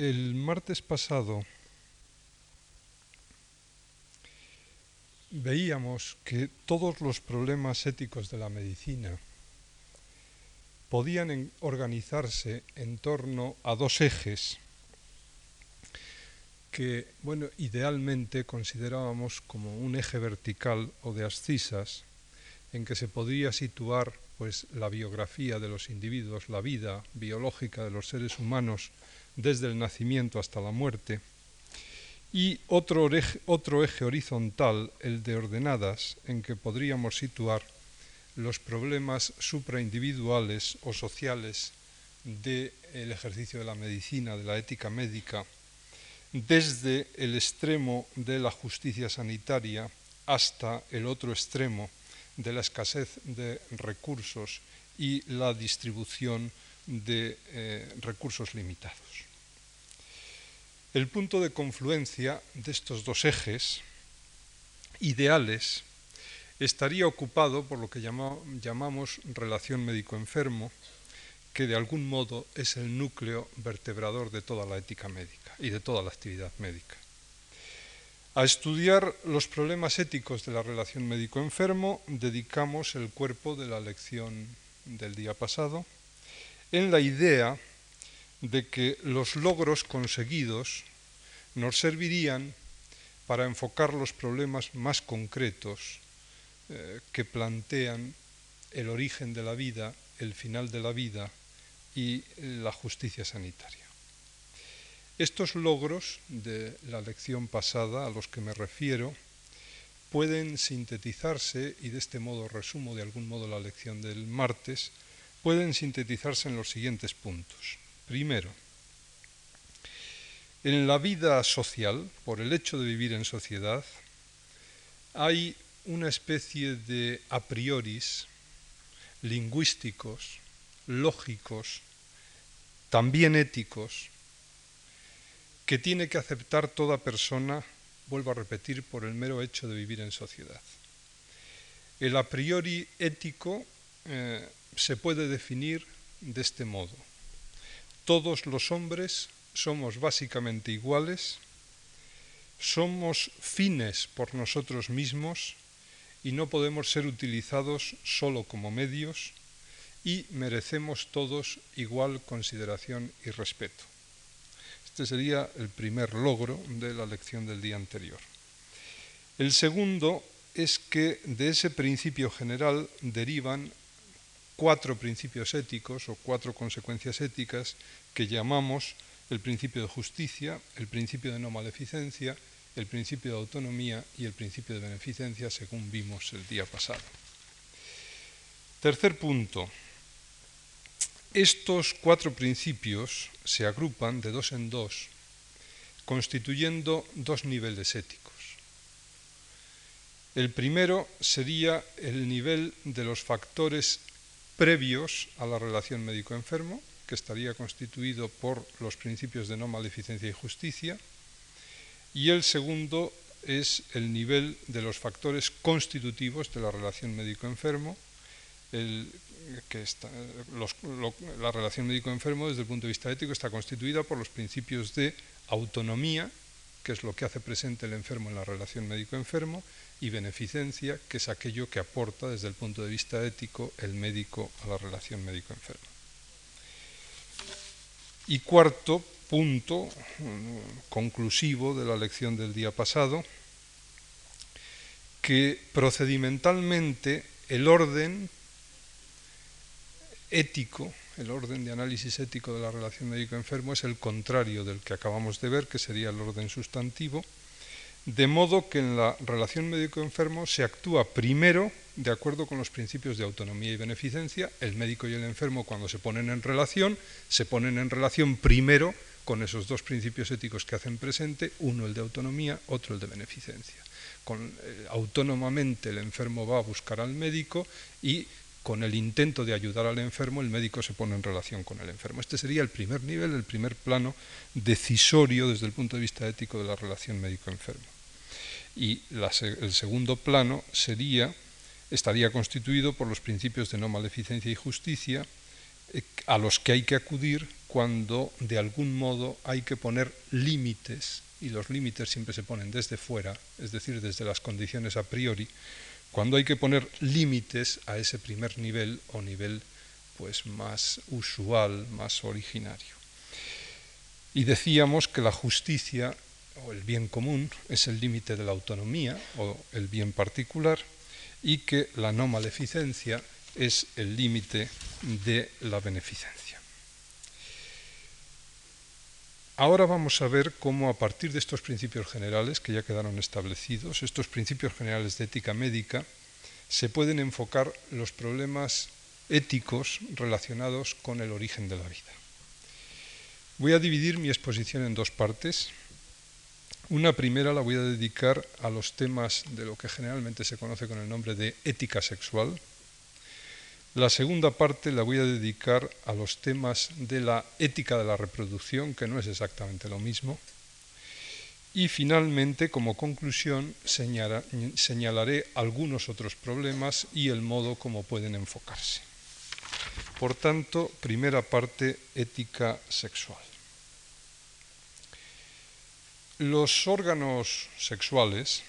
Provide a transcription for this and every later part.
el martes pasado veíamos que todos los problemas éticos de la medicina podían organizarse en torno a dos ejes que, bueno, idealmente considerábamos como un eje vertical o de ascisas en que se podría situar pues la biografía de los individuos, la vida biológica de los seres humanos desde el nacimiento hasta la muerte, y otro otro eje horizontal, el de ordenadas, en que podríamos situar los problemas supraindividuales o sociales del ejercicio de la medicina, de la ética médica, desde el extremo de la justicia sanitaria hasta el otro extremo de la escasez de recursos y la distribución de eh, recursos limitados. El punto de confluencia de estos dos ejes ideales estaría ocupado por lo que llamamos relación médico-enfermo, que de algún modo es el núcleo vertebrador de toda la ética médica y de toda la actividad médica. A estudiar los problemas éticos de la relación médico-enfermo dedicamos el cuerpo de la lección del día pasado en la idea de que los logros conseguidos nos servirían para enfocar los problemas más concretos eh, que plantean el origen de la vida, el final de la vida y la justicia sanitaria. Estos logros de la lección pasada a los que me refiero pueden sintetizarse, y de este modo resumo de algún modo la lección del martes, pueden sintetizarse en los siguientes puntos. Primero, en la vida social, por el hecho de vivir en sociedad, hay una especie de a prioris lingüísticos, lógicos, también éticos, que tiene que aceptar toda persona, vuelvo a repetir, por el mero hecho de vivir en sociedad. El a priori ético eh, se puede definir de este modo. Todos los hombres somos básicamente iguales, somos fines por nosotros mismos y no podemos ser utilizados solo como medios y merecemos todos igual consideración y respeto. Este sería el primer logro de la lección del día anterior. El segundo es que de ese principio general derivan cuatro principios éticos o cuatro consecuencias éticas que llamamos el principio de justicia, el principio de no maleficencia, el principio de autonomía y el principio de beneficencia, según vimos el día pasado. Tercer punto. Estos cuatro principios se agrupan de dos en dos, constituyendo dos niveles éticos. El primero sería el nivel de los factores previos a la relación médico-enfermo, que estaría constituido por los principios de no maleficencia y justicia, y el segundo es el nivel de los factores constitutivos de la relación médico-enfermo, la relación médico-enfermo desde el punto de vista ético está constituida por los principios de autonomía, que es lo que hace presente el enfermo en la relación médico-enfermo, y beneficencia, que es aquello que aporta desde el punto de vista ético el médico a la relación médico-enfermo. Y cuarto punto conclusivo de la lección del día pasado, que procedimentalmente el orden ético, el orden de análisis ético de la relación médico-enfermo es el contrario del que acabamos de ver, que sería el orden sustantivo, de modo que en la relación médico-enfermo se actúa primero de acuerdo con los principios de autonomía y beneficencia. El médico y el enfermo cuando se ponen en relación, se ponen en relación primero con esos dos principios éticos que hacen presente, uno el de autonomía, otro el de beneficencia. Con, eh, autónomamente el enfermo va a buscar al médico y con el intento de ayudar al enfermo, el médico se pone en relación con el enfermo. Este sería el primer nivel, el primer plano decisorio desde el punto de vista ético de la relación médico-enfermo. Y el segundo plano estaría constituido por los principios de no maleficencia y justicia, eh, a los que hay que acudir cuando de algún modo hay que poner límites, y los límites siempre se ponen desde fuera, es decir, desde las condiciones a priori, cuando hay que poner límites a ese primer nivel o nivel pues más usual, más originario. Y decíamos que la justicia o el bien común es el límite de la autonomía o el bien particular y que la no maleficencia es el límite de la beneficencia. Ahora vamos a ver cómo a partir de estos principios generales que ya quedaron establecidos, estos principios generales de ética médica, se pueden enfocar los problemas éticos relacionados con el origen de la vida. Voy a dividir mi exposición en dos partes. Una primera la voy a dedicar a los temas de lo que generalmente se conoce con el nombre de ética sexual, la segunda parte la voy a dedicar a los temas de la ética de la reproducción, que no es exactamente lo mismo. Y finalmente, como conclusión, señalaré algunos otros problemas y el modo como pueden enfocarse. Por tanto, primera parte, ética sexual. Los órganos sexuales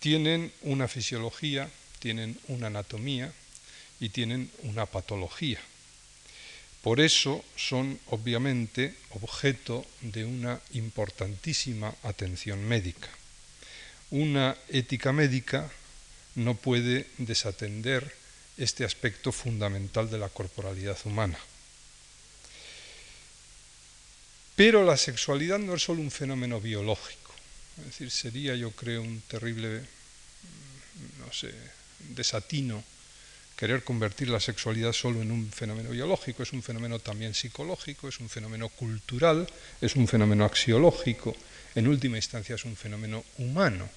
tienen una fisiología, tienen una anatomía, y tienen una patología. Por eso son obviamente objeto de una importantísima atención médica. Una ética médica no puede desatender este aspecto fundamental de la corporalidad humana. Pero la sexualidad no es solo un fenómeno biológico, es decir, sería yo creo un terrible, no sé, desatino querer convertir la sexualidad solo en un fenómeno biológico, es un fenómeno también psicológico, es un fenómeno cultural, es un fenómeno axiológico, en última instancia es un fenómeno humano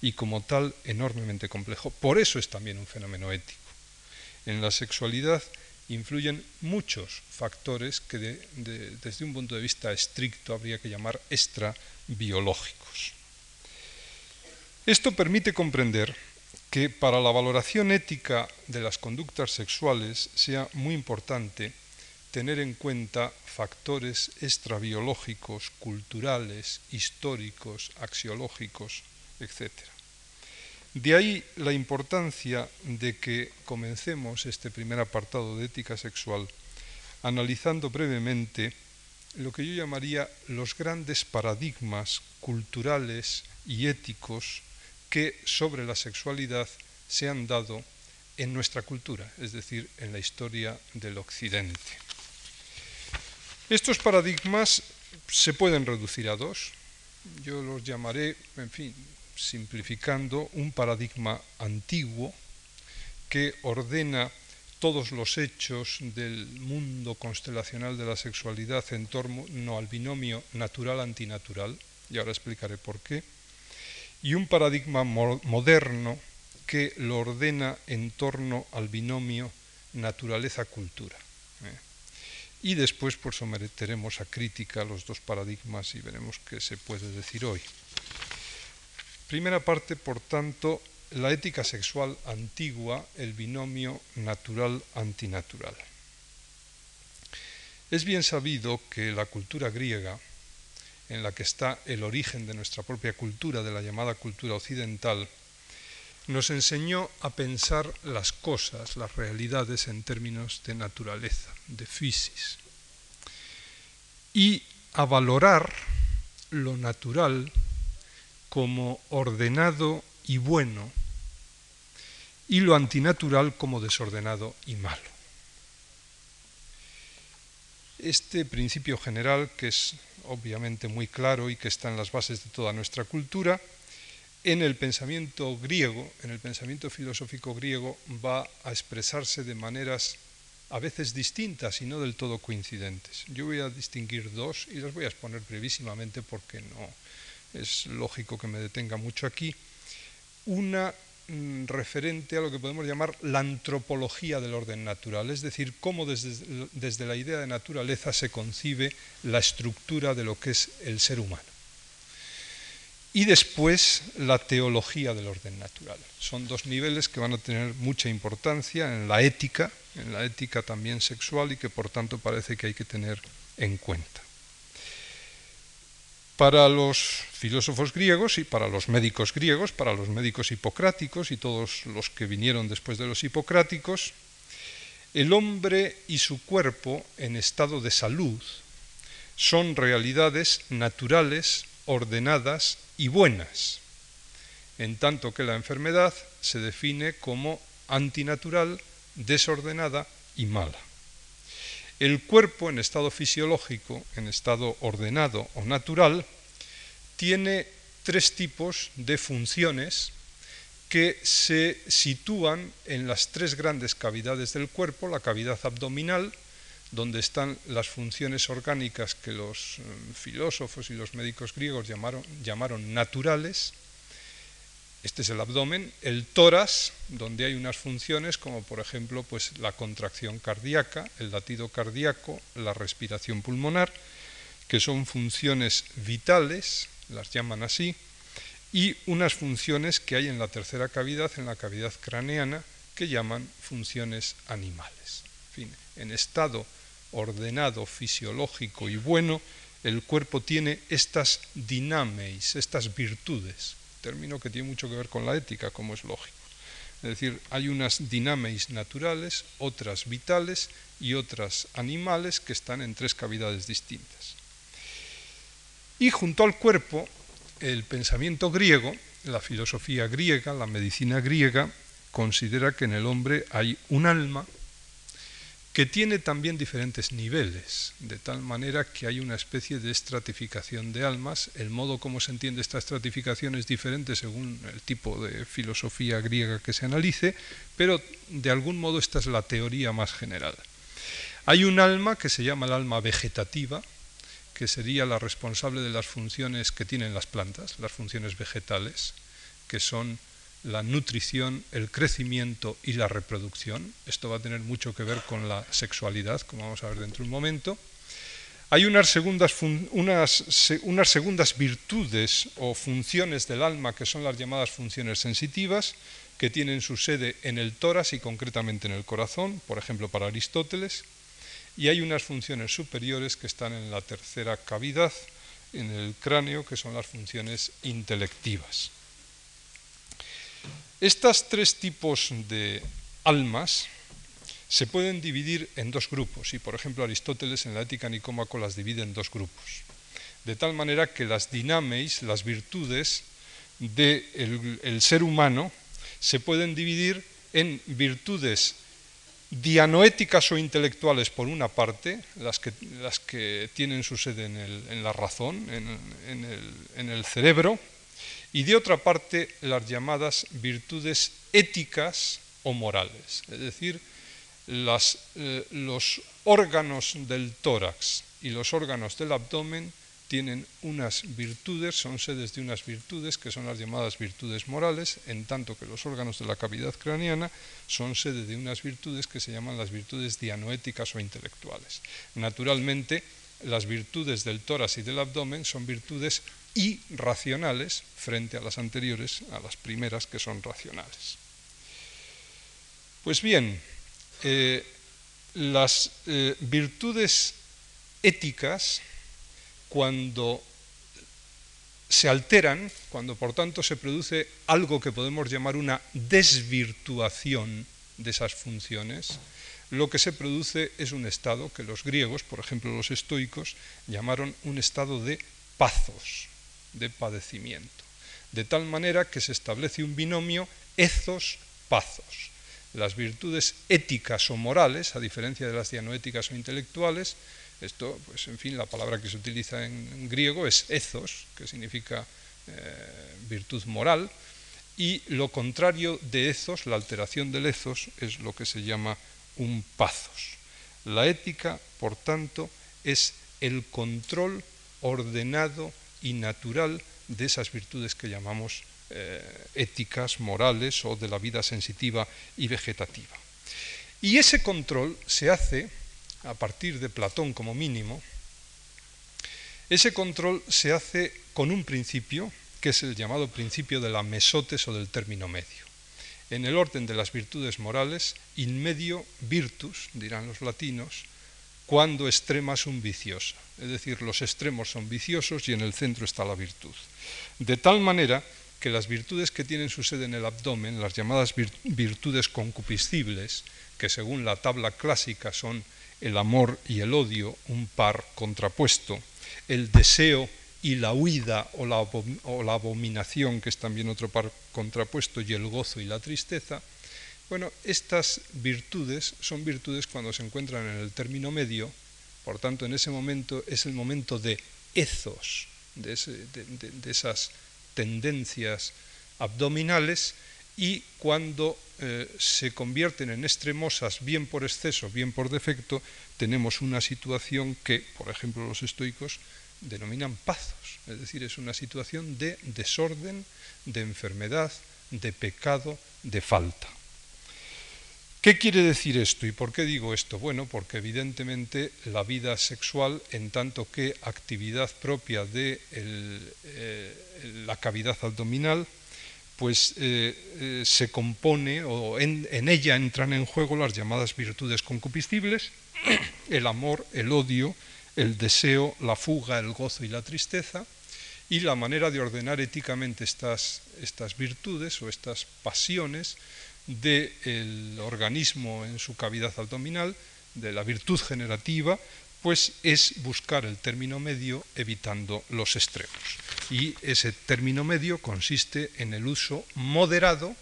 y como tal enormemente complejo. Por eso es también un fenómeno ético. En la sexualidad influyen muchos factores que desde un punto de vista estricto habría que llamar extrabiológicos. Esto permite comprender que para la valoración ética de las conductas sexuales sea muy importante tener en cuenta factores extrabiológicos, culturales, históricos, axiológicos, etc. De ahí la importancia de que comencemos este primer apartado de ética sexual analizando brevemente lo que yo llamaría los grandes paradigmas culturales y éticos que sobre la sexualidad se han dado en nuestra cultura, es decir, en la historia del Occidente. Estos paradigmas se pueden reducir a dos. Yo los llamaré, en fin, simplificando, un paradigma antiguo que ordena todos los hechos del mundo constelacional de la sexualidad en torno al binomio natural-antinatural, y ahora explicaré por qué y un paradigma moderno que lo ordena en torno al binomio naturaleza-cultura. ¿eh? Y después pues, someteremos a crítica los dos paradigmas y veremos qué se puede decir hoy. Primera parte, por tanto, la ética sexual antigua, el binomio natural-antinatural. Es bien sabido que la cultura griega en la que está el origen de nuestra propia cultura, de la llamada cultura occidental, nos enseñó a pensar las cosas, las realidades en términos de naturaleza, de physis, y a valorar lo natural como ordenado y bueno, y lo antinatural como desordenado y malo. Este principio general, que es obviamente muy claro y que está en las bases de toda nuestra cultura, en el pensamiento griego, en el pensamiento filosófico griego, va a expresarse de maneras a veces distintas y no del todo coincidentes. Yo voy a distinguir dos y las voy a exponer brevísimamente porque no es lógico que me detenga mucho aquí. Una referente a lo que podemos llamar la antropología del orden natural, es decir, cómo desde, la idea de naturaleza se concibe la estructura de lo que es el ser humano. Y después la teología del orden natural. Son dos niveles que van a tener mucha importancia en la ética, en la ética también sexual y que por tanto parece que hay que tener en cuenta. Para los filósofos griegos y para los médicos griegos, para los médicos hipocráticos y todos los que vinieron después de los hipocráticos, el hombre y su cuerpo en estado de salud son realidades naturales, ordenadas y buenas, en tanto que la enfermedad se define como antinatural, desordenada y mala. El cuerpo en estado fisiológico, en estado ordenado o natural, tiene tres tipos de funciones que se sitúan en las tres grandes cavidades del cuerpo, la cavidad abdominal, donde están las funciones orgánicas que los eh, filósofos y los médicos griegos llamaron, llamaron naturales, este es el abdomen, el tórax, donde hay unas funciones como por ejemplo pues, la contracción cardíaca, el latido cardíaco, la respiración pulmonar, que son funciones vitales, las llaman así, y unas funciones que hay en la tercera cavidad, en la cavidad craneana, que llaman funciones animales. En, fin, en estado ordenado, fisiológico y bueno, el cuerpo tiene estas dinameis, estas virtudes, término que tiene mucho que ver con la ética, como es lógico. Es decir, hay unas dinameis naturales, otras vitales y otras animales que están en tres cavidades distintas. Y junto al cuerpo, el pensamiento griego, la filosofía griega, la medicina griega, considera que en el hombre hay un alma que tiene también diferentes niveles, de tal manera que hay una especie de estratificación de almas. El modo como se entiende esta estratificación es diferente según el tipo de filosofía griega que se analice, pero de algún modo esta es la teoría más general. Hay un alma que se llama el alma vegetativa, que sería la responsable de las funciones que tienen las plantas, las funciones vegetales, que son la nutrición, el crecimiento y la reproducción. Esto va a tener mucho que ver con la sexualidad, como vamos a ver dentro de un momento. Hay unas segundas, unas, unas segundas virtudes o funciones del alma que son las llamadas funciones sensitivas, que tienen su sede en el tórax y concretamente en el corazón, por ejemplo para Aristóteles, y hay unas funciones superiores que están en la tercera cavidad, en el cráneo, que son las funciones intelectivas. Estas tres tipos de almas se pueden dividir en dos grupos, y por ejemplo Aristóteles en la Ética Nicómaco las divide en dos grupos, de tal manera que las dinameis, las virtudes del ser humano, se pueden dividir en virtudes dianoéticas o intelectuales por una parte, las que, las que tienen su sede en, la razón, en el cerebro, y de otra parte las llamadas virtudes éticas o morales, es decir, eh, los órganos del tórax y los órganos del abdomen tienen unas virtudes, son sedes de unas virtudes que son las llamadas virtudes morales, en tanto que los órganos de la cavidad craneana son sede de unas virtudes que se llaman las virtudes dianoéticas o intelectuales. Naturalmente, las virtudes del tórax y del abdomen son virtudes irracionales frente a las anteriores, a las primeras que son racionales. Pues bien, eh, las eh, virtudes éticas, cuando se alteran, cuando por tanto se produce algo que podemos llamar una desvirtuación de esas funciones, lo que se produce es un estado que los griegos, por ejemplo los estoicos, llamaron un estado de pazos, de padecimiento, de tal manera que se establece un binomio ethos-pazos. Las virtudes éticas o morales, a diferencia de las dianoéticas o intelectuales, esto, pues en fin, la palabra que se utiliza en griego es ethos, que significa eh, virtud moral, y lo contrario de ethos, la alteración del ethos, es lo que se llama un pazos. La ética, por tanto, es el control ordenado y natural de esas virtudes que llamamos eh, éticas, morales o de la vida sensitiva y vegetativa. Y ese control se hace, a partir de Platón como mínimo, ese control se hace con un principio, que es el llamado principio de la mesotes o del término medio. En el orden de las virtudes morales, in medio virtus, dirán los latinos, cuando extrema un viciosa. Es decir, los extremos son viciosos y en el centro está la virtud. De tal manera que las virtudes que tienen su sede en el abdomen, las llamadas virtudes concupiscibles, que según la tabla clásica son el amor y el odio, un par contrapuesto, el deseo y la huida o la, abominación, que es también otro par contrapuesto, y el gozo y la tristeza, bueno, estas virtudes son virtudes cuando se encuentran en el término medio, por tanto en ese momento es el momento de ethos, de, esas tendencias abdominales, y cuando eh, se convierten en extremosas, bien por exceso, bien por defecto, tenemos una situación que, por ejemplo, los estoicos denominan pazos, es decir, es una situación de desorden, de enfermedad, de pecado, de falta. ¿Qué quiere decir esto y por qué digo esto? Bueno, porque evidentemente la vida sexual, en tanto que actividad propia de eh, la cavidad abdominal, pues eh, eh, se compone o en, ella entran en juego las llamadas virtudes concupiscibles, el amor, el odio, el deseo, la fuga, el gozo y la tristeza, y la manera de ordenar éticamente estas, estas virtudes o estas pasiones del organismo en su cavidad abdominal, de la virtud generativa, pues es buscar el término medio evitando los extremos. Y ese término medio consiste en el uso moderado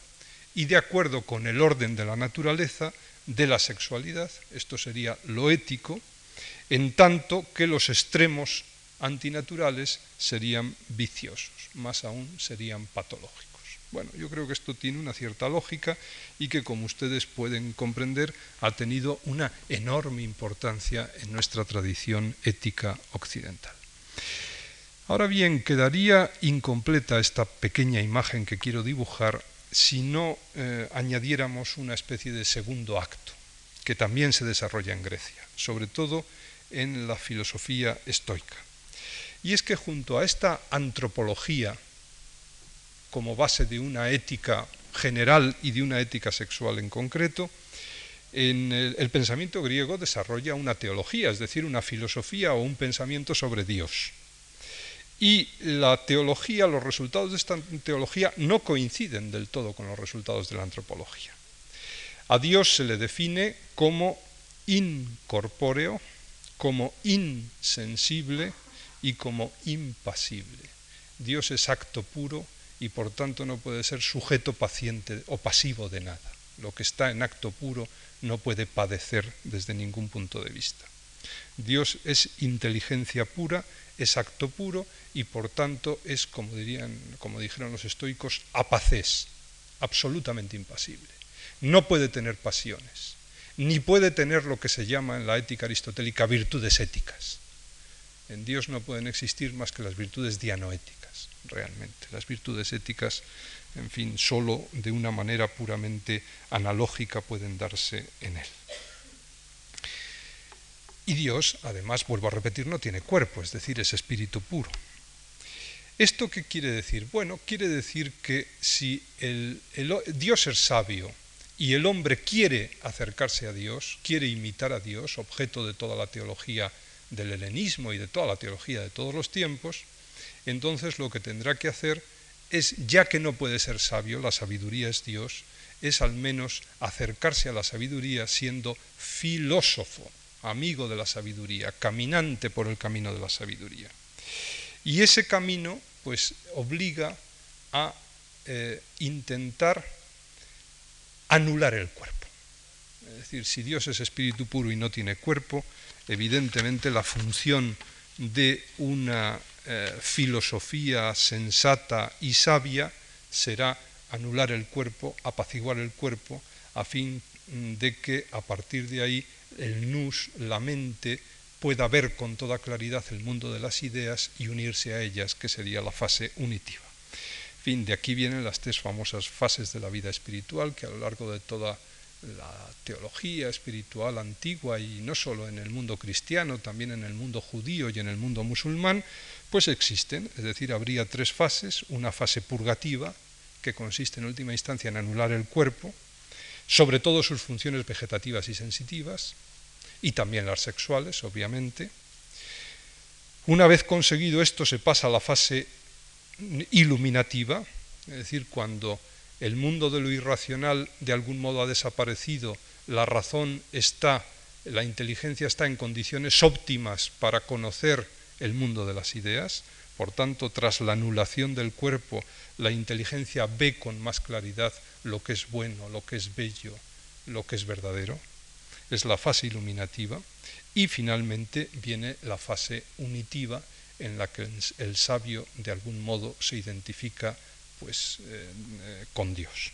y de acuerdo con el orden de la naturaleza de la sexualidad, esto sería lo ético, en tanto que los extremos antinaturales serían viciosos, más aún serían patológicos. Bueno, yo creo que esto tiene una cierta lógica y que, como ustedes pueden comprender, ha tenido una enorme importancia en nuestra tradición ética occidental. Ahora bien, quedaría incompleta esta pequeña imagen que quiero dibujar si no eh, añadiéramos una especie de segundo acto, que también se desarrolla en Grecia, sobre todo en la filosofía estoica. Y es que junto a esta antropología como base de una ética general y de una ética sexual en concreto, el, pensamiento griego desarrolla una teología, es decir, una filosofía o un pensamiento sobre Dios. Y la teología, los resultados de esta teología no coinciden del todo con los resultados de la antropología. A Dios se le define como incorpóreo, como insensible y como impasible. Dios es acto puro, y por tanto no puede ser sujeto paciente o pasivo de nada. Lo que está en acto puro no puede padecer desde ningún punto de vista. Dios es inteligencia pura, es acto puro y por tanto es, como, dirían, como dijeron los estoicos, apacés, absolutamente impasible. No puede tener pasiones, ni puede tener lo que se llama en la ética aristotélica virtudes éticas. En Dios no pueden existir más que las virtudes dianoéticas realmente. Las virtudes éticas, en fin, solo de una manera puramente analógica pueden darse en él. Y Dios, además, vuelvo a repetir, no tiene cuerpo, es decir, es espíritu puro. ¿Esto qué quiere decir? Bueno, quiere decir que si el, Dios es sabio y el hombre quiere acercarse a Dios, quiere imitar a Dios, objeto de toda la teología del helenismo y de toda la teología de todos los tiempos, entonces lo que tendrá que hacer es, ya que no puede ser sabio, la sabiduría es Dios, es al menos acercarse a la sabiduría siendo filósofo, amigo de la sabiduría, caminante por el camino de la sabiduría. Y ese camino, pues, obliga a eh, intentar anular el cuerpo. Es decir, si Dios es espíritu puro y no tiene cuerpo, evidentemente la función de una eh, filosofía sensata y sabia será anular el cuerpo, apaciguar el cuerpo, a fin de que a partir de ahí el nus, la mente, pueda ver con toda claridad el mundo de las ideas y unirse a ellas, que sería la fase unitiva. fin, de aquí vienen las tres famosas fases de la vida espiritual que a lo largo de toda la teología espiritual antigua y no solo en el mundo cristiano, también en el mundo judío y en el mundo musulmán, pues existen, es decir, habría tres fases, una fase purgativa, que consiste en última instancia en anular el cuerpo, sobre todo sus funciones vegetativas y sensitivas, y también las sexuales, obviamente. Una vez conseguido esto se pasa a la fase iluminativa, es decir, cuando el mundo de lo irracional de algún modo ha desaparecido, la razón está, la inteligencia está en condiciones óptimas para conocer el mundo de las ideas, por tanto, tras la anulación del cuerpo, la inteligencia ve con más claridad lo que es bueno, lo que es bello, lo que es verdadero. Es la fase iluminativa. Y finalmente viene la fase unitiva, en la que el sabio de algún modo se identifica pues, eh, eh, con Dios.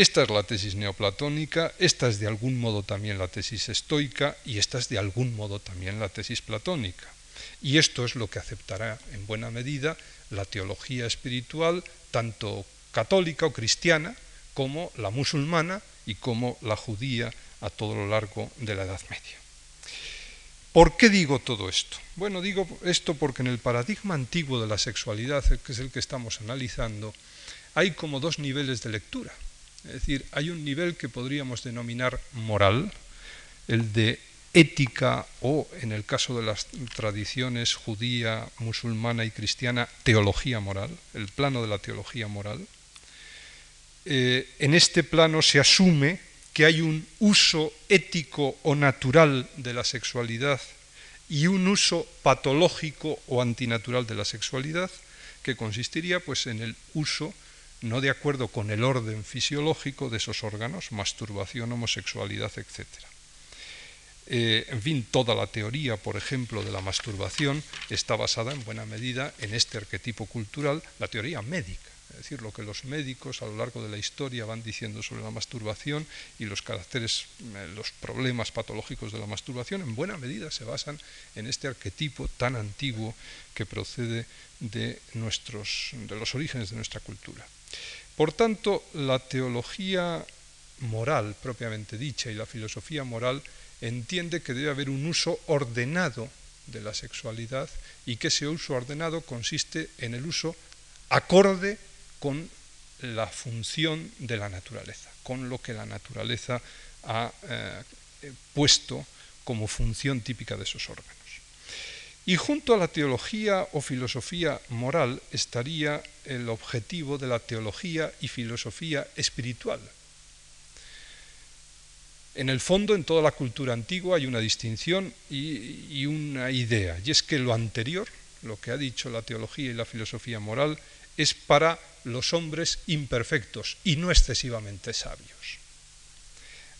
Esta es la tesis neoplatónica, esta es de algún modo también la tesis estoica y esta es de algún modo también la tesis platónica. Y esto es lo que aceptará en buena medida la teología espiritual, tanto católica o cristiana, como la musulmana y como la judía a todo lo largo de la Edad Media. ¿Por qué digo todo esto? Bueno, digo esto porque en el paradigma antiguo de la sexualidad, que es el que estamos analizando, hay como dos niveles de lectura. Es decir, hay un nivel que podríamos denominar moral, el de ética o, en el caso de las tradiciones judía, musulmana y cristiana, teología moral, el plano de la teología moral. Eh, en este plano se asume que hay un uso ético o natural de la sexualidad y un uso patológico o antinatural de la sexualidad, que consistiría pues en el uso no de acuerdo con el orden fisiológico de esos órganos, masturbación, homosexualidad, etc. Eh, en fin, toda la teoría, por ejemplo, de la masturbación está basada en buena medida en este arquetipo cultural, la teoría médica es decir, lo que los médicos a lo largo de la historia van diciendo sobre la masturbación y los caracteres, eh, los problemas patológicos de la masturbación, en buena medida se basan en este arquetipo tan antiguo que procede de, nuestros, de los orígenes de nuestra cultura. Por tanto, la teología moral propiamente dicha y la filosofía moral entiende que debe haber un uso ordenado de la sexualidad y que ese uso ordenado consiste en el uso acorde con la función de la naturaleza, con lo que la naturaleza ha eh, puesto como función típica de esos órganos. Y junto a la teología o filosofía moral estaría el objetivo de la teología y filosofía espiritual. En el fondo, en toda la cultura antigua hay una distinción y, una idea, y es que lo anterior, lo que ha dicho la teología y la filosofía moral, es para los hombres imperfectos y no excesivamente sabios.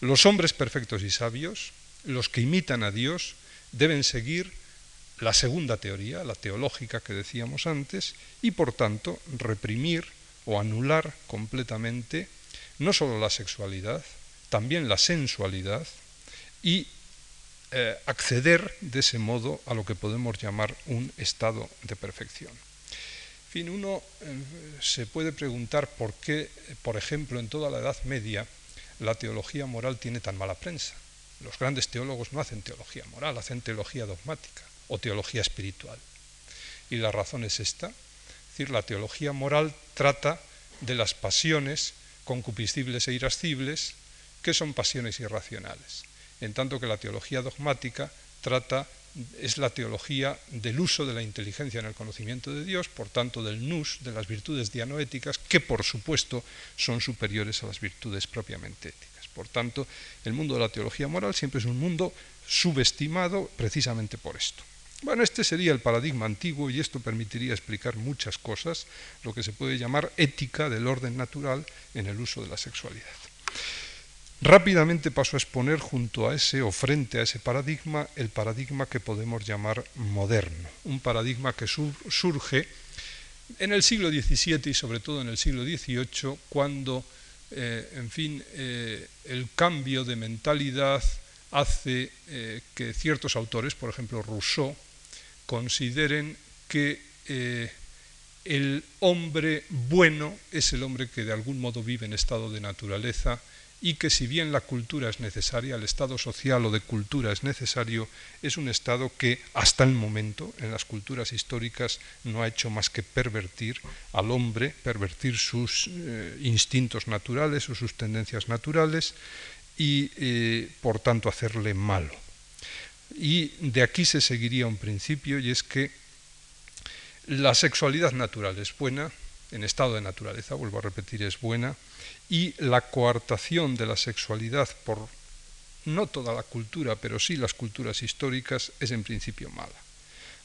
Los hombres perfectos y sabios, los que imitan a Dios, deben seguir la segunda teoría, la teológica que decíamos antes, y por tanto reprimir o anular completamente no solo la sexualidad, también la sensualidad y eh, acceder de ese modo a lo que podemos llamar un estado de perfección fin, uno eh, se puede preguntar por qué, por ejemplo, en toda la Edad Media, la teología moral tiene tan mala prensa. Los grandes teólogos no hacen teología moral, hacen teología dogmática o teología espiritual. Y la razón es esta. Es decir, la teología moral trata de las pasiones concupiscibles e irascibles, que son pasiones irracionales, en tanto que la teología dogmática trata es la teología del uso de la inteligencia en el conocimiento de Dios, por tanto del nous, de las virtudes dianoéticas, que por supuesto son superiores a las virtudes propiamente éticas. Por tanto, el mundo de la teología moral siempre es un mundo subestimado precisamente por esto. Bueno, este sería el paradigma antiguo y esto permitiría explicar muchas cosas, lo que se puede llamar ética del orden natural en el uso de la sexualidad. Rápidamente paso a exponer junto a ese o frente a ese paradigma el paradigma que podemos llamar moderno, un paradigma que surge en el siglo XVII y sobre todo en el siglo XVIII, cuando, eh, en fin, eh, el cambio de mentalidad hace eh, que ciertos autores, por ejemplo Rousseau, consideren que el hombre bueno es el hombre que de algún modo vive en estado de naturaleza y que si bien la cultura es necesaria, el estado social o de cultura es necesario, es un estado que hasta el momento en las culturas históricas no ha hecho más que pervertir al hombre, pervertir sus eh, instintos naturales o sus tendencias naturales y eh, por tanto hacerle malo. Y de aquí se seguiría un principio y es que la sexualidad natural es buena, en estado de naturaleza, vuelvo a repetir, es buena, y la coartación de la sexualidad por no toda la cultura, pero sí las culturas históricas, es en principio mala.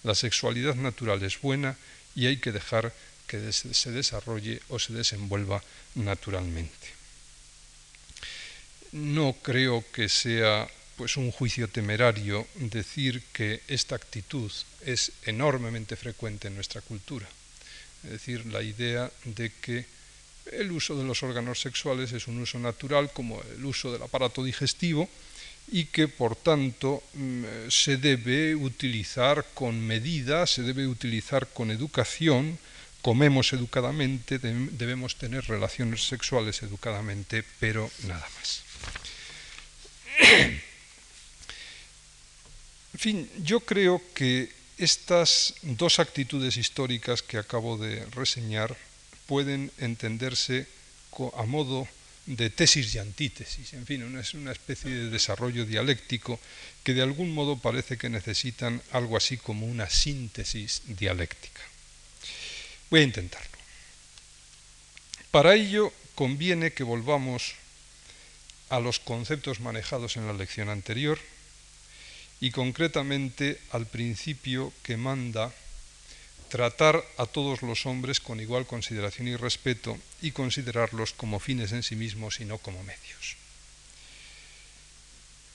La sexualidad natural es buena y hay que dejar que se desarrolle o se desenvuelva naturalmente. No creo que sea pues un juicio temerario decir que esta actitud es enormemente frecuente en nuestra cultura. Es decir, la idea de que el uso de los órganos sexuales es un uso natural como el uso del aparato digestivo y que por tanto mm, se debe utilizar con medida, se debe utilizar con educación, comemos educadamente, debemos tener relaciones sexuales educadamente, pero nada más. En fin, yo creo que estas dos actitudes históricas que acabo de reseñar pueden entenderse a modo de tesis y antítesis, en fin, es una especie de desarrollo dialéctico que de algún modo parece que necesitan algo así como una síntesis dialéctica. Voy a intentarlo. Para ello conviene que volvamos a los conceptos manejados en la lección anterior y concretamente al principio que manda tratar a todos los hombres con igual consideración y respeto y considerarlos como fines en sí mismos y no como medios.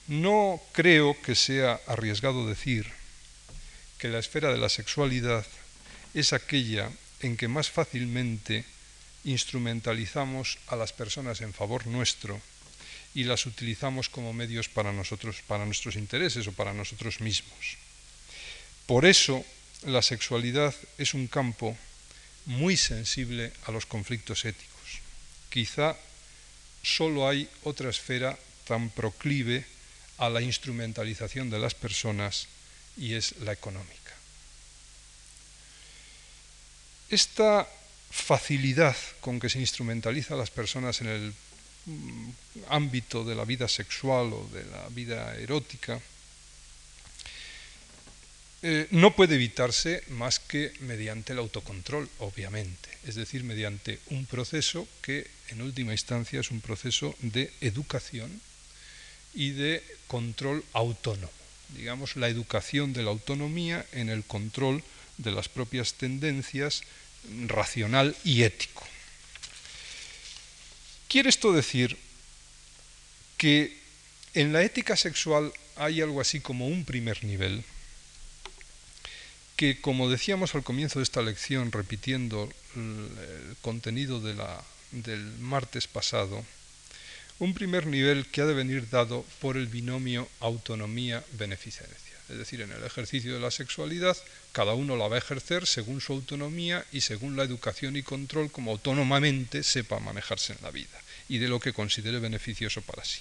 No creo que sea arriesgado decir que la esfera de la sexualidad es aquella en que más fácilmente instrumentalizamos a las personas en favor nuestro y las utilizamos como medios para nosotros, para nuestros intereses o para nosotros mismos. Por eso la sexualidad es un campo muy sensible a los conflictos éticos. Quizá solo hay otra esfera tan proclive a la instrumentalización de las personas y es la económica. Esta facilidad con que se instrumentaliza a las personas en el ámbito de la vida sexual o de la vida erótica eh, no puede evitarse más que mediante el autocontrol, obviamente, es decir, mediante un proceso que en última instancia es un proceso de educación y de control autónomo, digamos, la educación de la autonomía en el control de las propias tendencias racional y ético. Quiere esto decir que en la ética sexual hay algo así como un primer nivel, que, como decíamos al comienzo de esta lección, repitiendo el contenido del martes pasado, un primer nivel que ha de venir dado por el binomio autonomía-beneficencia. Es decir, en el ejercicio de la sexualidad, cada uno la va a ejercer según su autonomía y según la educación y control como autónomamente sepa manejarse en la vida y de lo que considere beneficioso para sí.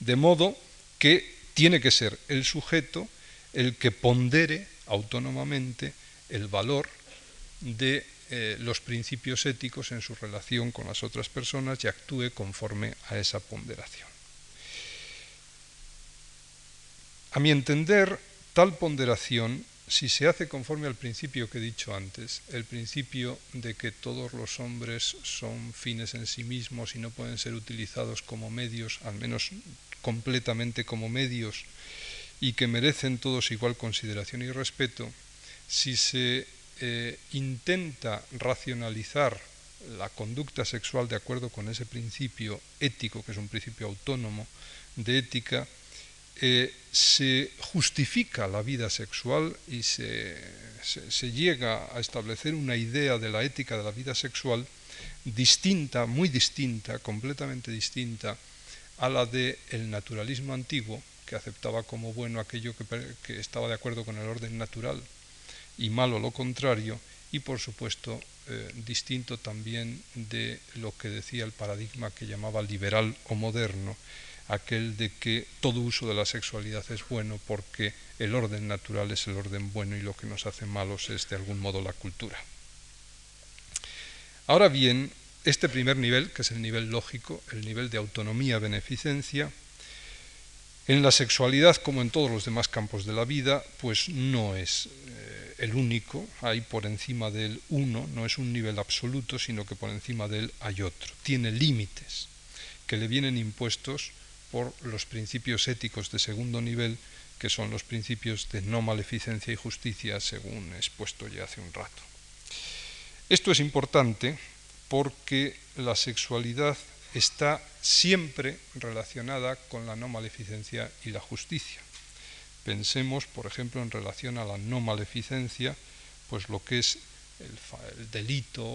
De modo que tiene que ser el sujeto el que pondere autónomamente el valor de eh, los principios éticos en su relación con las otras personas y actúe conforme a esa ponderación. A mi entender, tal ponderación, si se hace conforme al principio que he dicho antes, el principio de que todos los hombres son fines en sí mismos y no pueden ser utilizados como medios, al menos completamente como medios, y que merecen todos igual consideración y respeto, si se eh, intenta racionalizar la conducta sexual de acuerdo con ese principio ético, que es un principio autónomo de ética, eh, se justifica la vida sexual y se, se, llega a establecer una idea de la ética de la vida sexual distinta, muy distinta, completamente distinta a la del el naturalismo antiguo, que aceptaba como bueno aquello que, estaba de acuerdo con el orden natural y malo lo contrario, y por supuesto eh, distinto también de lo que decía el paradigma que llamaba liberal o moderno, aquel de que todo uso de la sexualidad es bueno porque el orden natural es el orden bueno y lo que nos hace malos es de algún modo la cultura. Ahora bien, este primer nivel, que es el nivel lógico, el nivel de autonomía-beneficencia, En la sexualidad, como en todos los demás campos de la vida, pues no es eh, el único, hay por encima del uno, no es un nivel absoluto, sino que por encima de él hay otro. Tiene límites que le vienen impuestos por los principios éticos de segundo nivel, que son los principios de no maleficencia y justicia, según expuesto ya hace un rato. Esto es importante porque la sexualidad está siempre relacionada con la no maleficencia y la justicia. Pensemos, por ejemplo, en relación a la no maleficencia, pues lo que es el, delito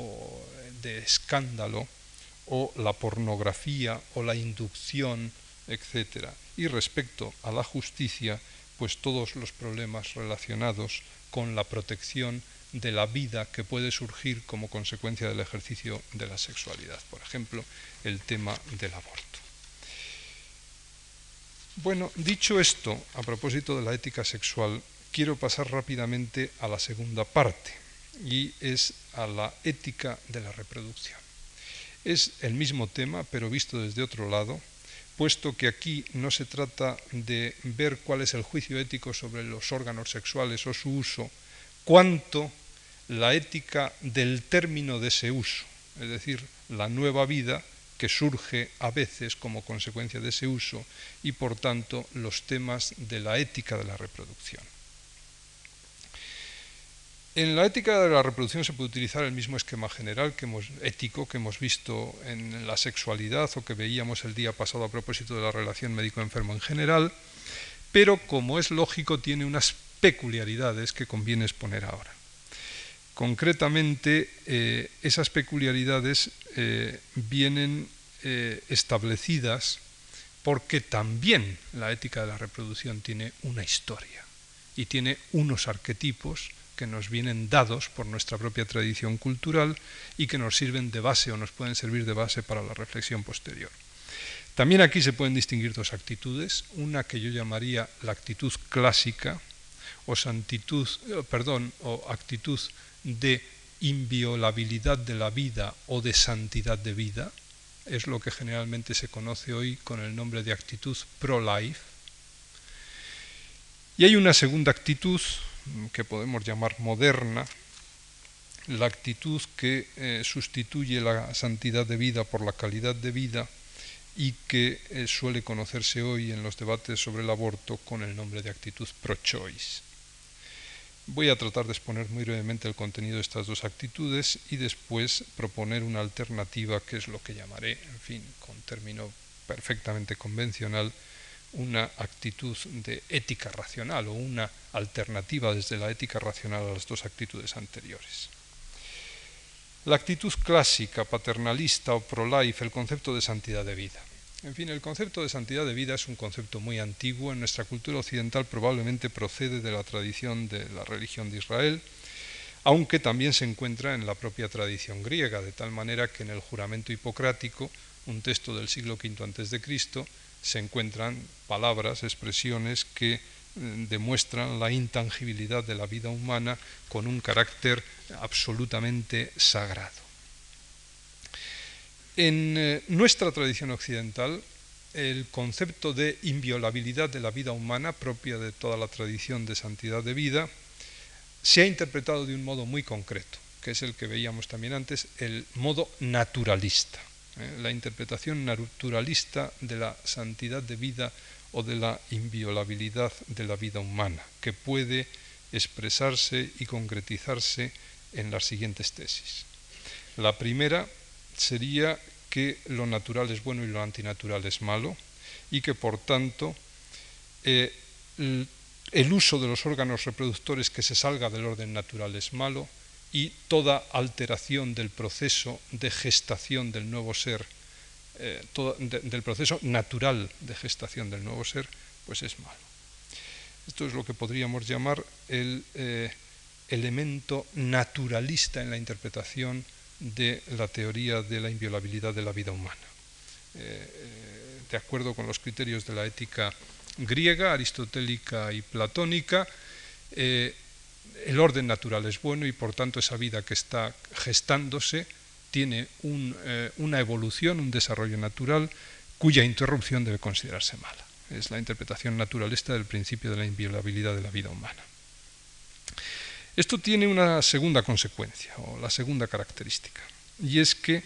de escándalo o la pornografía o la inducción, etc. Y respecto a la justicia, pues todos los problemas relacionados con la protección de la vida que puede surgir como consecuencia del ejercicio de la sexualidad. Por ejemplo, el tema del aborto. Bueno, dicho esto, a propósito de la ética sexual, quiero pasar rápidamente a la segunda parte, y es a la ética de la reproducción. Es el mismo tema, pero visto desde otro lado, puesto que aquí no se trata de ver cuál es el juicio ético sobre los órganos sexuales o su uso, cuanto la ética del término de ese uso, es decir, la nueva vida que surge a veces como consecuencia de ese uso y por tanto los temas de la ética de la reproducción. En la ética de la reproducción se puede utilizar el mismo esquema general que hemos, ético que hemos visto en la sexualidad o que veíamos el día pasado a propósito de la relación médico-enfermo en general, pero como es lógico tiene unas peculiaridades que conviene exponer ahora. Concretamente, eh, esas peculiaridades eh, vienen eh, establecidas porque también la ética de la reproducción tiene una historia y tiene unos arquetipos que nos vienen dados por nuestra propia tradición cultural y que nos sirven de base o nos pueden servir de base para la reflexión posterior. También aquí se pueden distinguir dos actitudes, una que yo llamaría la actitud clásica o o actitud de inviolabilidad de la vida o de santidad de vida, es lo que generalmente se conoce hoy con el nombre de actitud pro-life. Y hay una segunda actitud que podemos llamar moderna, la actitud que eh, sustituye la santidad de vida por la calidad de vida y que eh, suele conocerse hoy en los debates sobre el aborto con el nombre de actitud pro-choice. Voy a tratar de exponer muy brevemente el contenido de estas dos actitudes y después proponer una alternativa que es lo que llamaré, en fin, con término perfectamente convencional, una actitud de ética racional o una alternativa desde la ética racional a las dos actitudes anteriores. La actitud clásica, paternalista o pro-life, el concepto de santidad de vida. En fin, el concepto de santidad de vida es un concepto muy antiguo. En nuestra cultura occidental probablemente procede de la tradición de la religión de Israel, aunque también se encuentra en la propia tradición griega, de tal manera que en el juramento hipocrático, un texto del siglo V a.C., se encuentran palabras, expresiones que mm, demuestran la intangibilidad de la vida humana con un carácter absolutamente sagrado. En eh, nuestra tradición occidental, el concepto de inviolabilidad de la vida humana, propia de toda la tradición de santidad de vida, se ha interpretado de un modo muy concreto, que es el que veíamos también antes, el modo naturalista. ¿Eh? La interpretación naturalista de la santidad de vida o de la inviolabilidad de la vida humana, que puede expresarse y concretizarse en las siguientes tesis. La primera sería que lo natural es bueno y lo antinatural es malo y que por tanto eh, el uso de los órganos reproductores que se salga del orden natural es malo y toda alteración del proceso de gestación del nuevo ser, eh, del proceso natural de gestación del nuevo ser, pues es malo. Esto es lo que podríamos llamar el eh, elemento naturalista en la interpretación de la teoría de la inviolabilidad de la vida humana. Eh, de acuerdo con los criterios de la ética griega, aristotélica y platónica, el orden natural es bueno y por tanto esa vida que está gestándose tiene una evolución, un desarrollo natural cuya interrupción debe considerarse mala. es la interpretación naturalista del principio de la inviolabilidad de la vida humana. Esto tiene una segunda consecuencia, o la segunda característica, y es que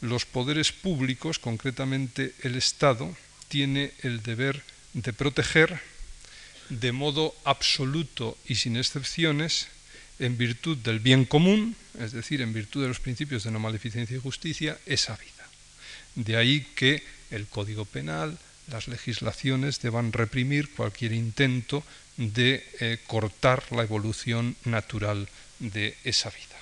los poderes públicos, concretamente el Estado, tiene el deber de proteger de modo absoluto y sin excepciones, en virtud del bien común, es decir, en virtud de los principios de no maleficencia y justicia, esa vida. De ahí que el Código Penal, las legislaciones deban reprimir cualquier intento de eh, cortar la evolución natural de esa vida.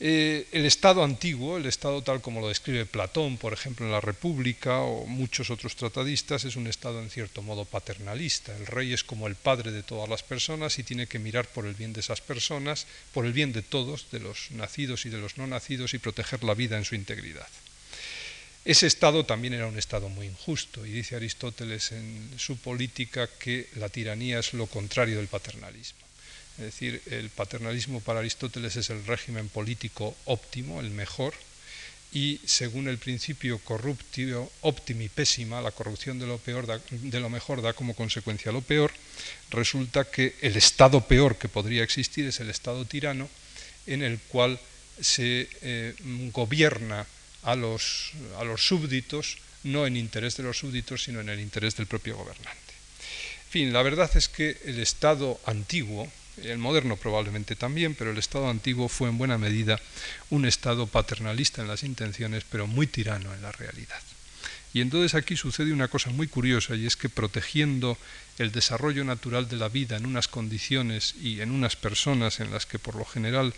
Eh, el Estado antiguo, el Estado tal como lo describe Platón, por ejemplo, en la República, o muchos otros tratadistas, es un Estado en cierto modo paternalista. El rey es como el padre de todas las personas y tiene que mirar por el bien de esas personas, por el bien de todos, de los nacidos y de los no nacidos, y proteger la vida en su integridad. Ese Estado también era un Estado muy injusto, y dice Aristóteles en su política que la tiranía es lo contrario del paternalismo. Es decir, el paternalismo para Aristóteles es el régimen político óptimo, el mejor, y según el principio corruptio optimi pésima, la corrupción de lo, peor lo mejor da como consecuencia lo peor, resulta que el estado peor que podría existir es el estado tirano, en el cual se eh, gobierna a los, a los súbditos, no en interés de los súbditos, sino en el interés del propio gobernante. En fin, la verdad es que el estado antiguo, el moderno probablemente también, pero el Estado antiguo fue en buena medida un Estado paternalista en las intenciones, pero muy tirano en la realidad. Y entonces aquí sucede una cosa muy curiosa y es que protegiendo el desarrollo natural de la vida en unas condiciones y en unas personas en las que por lo general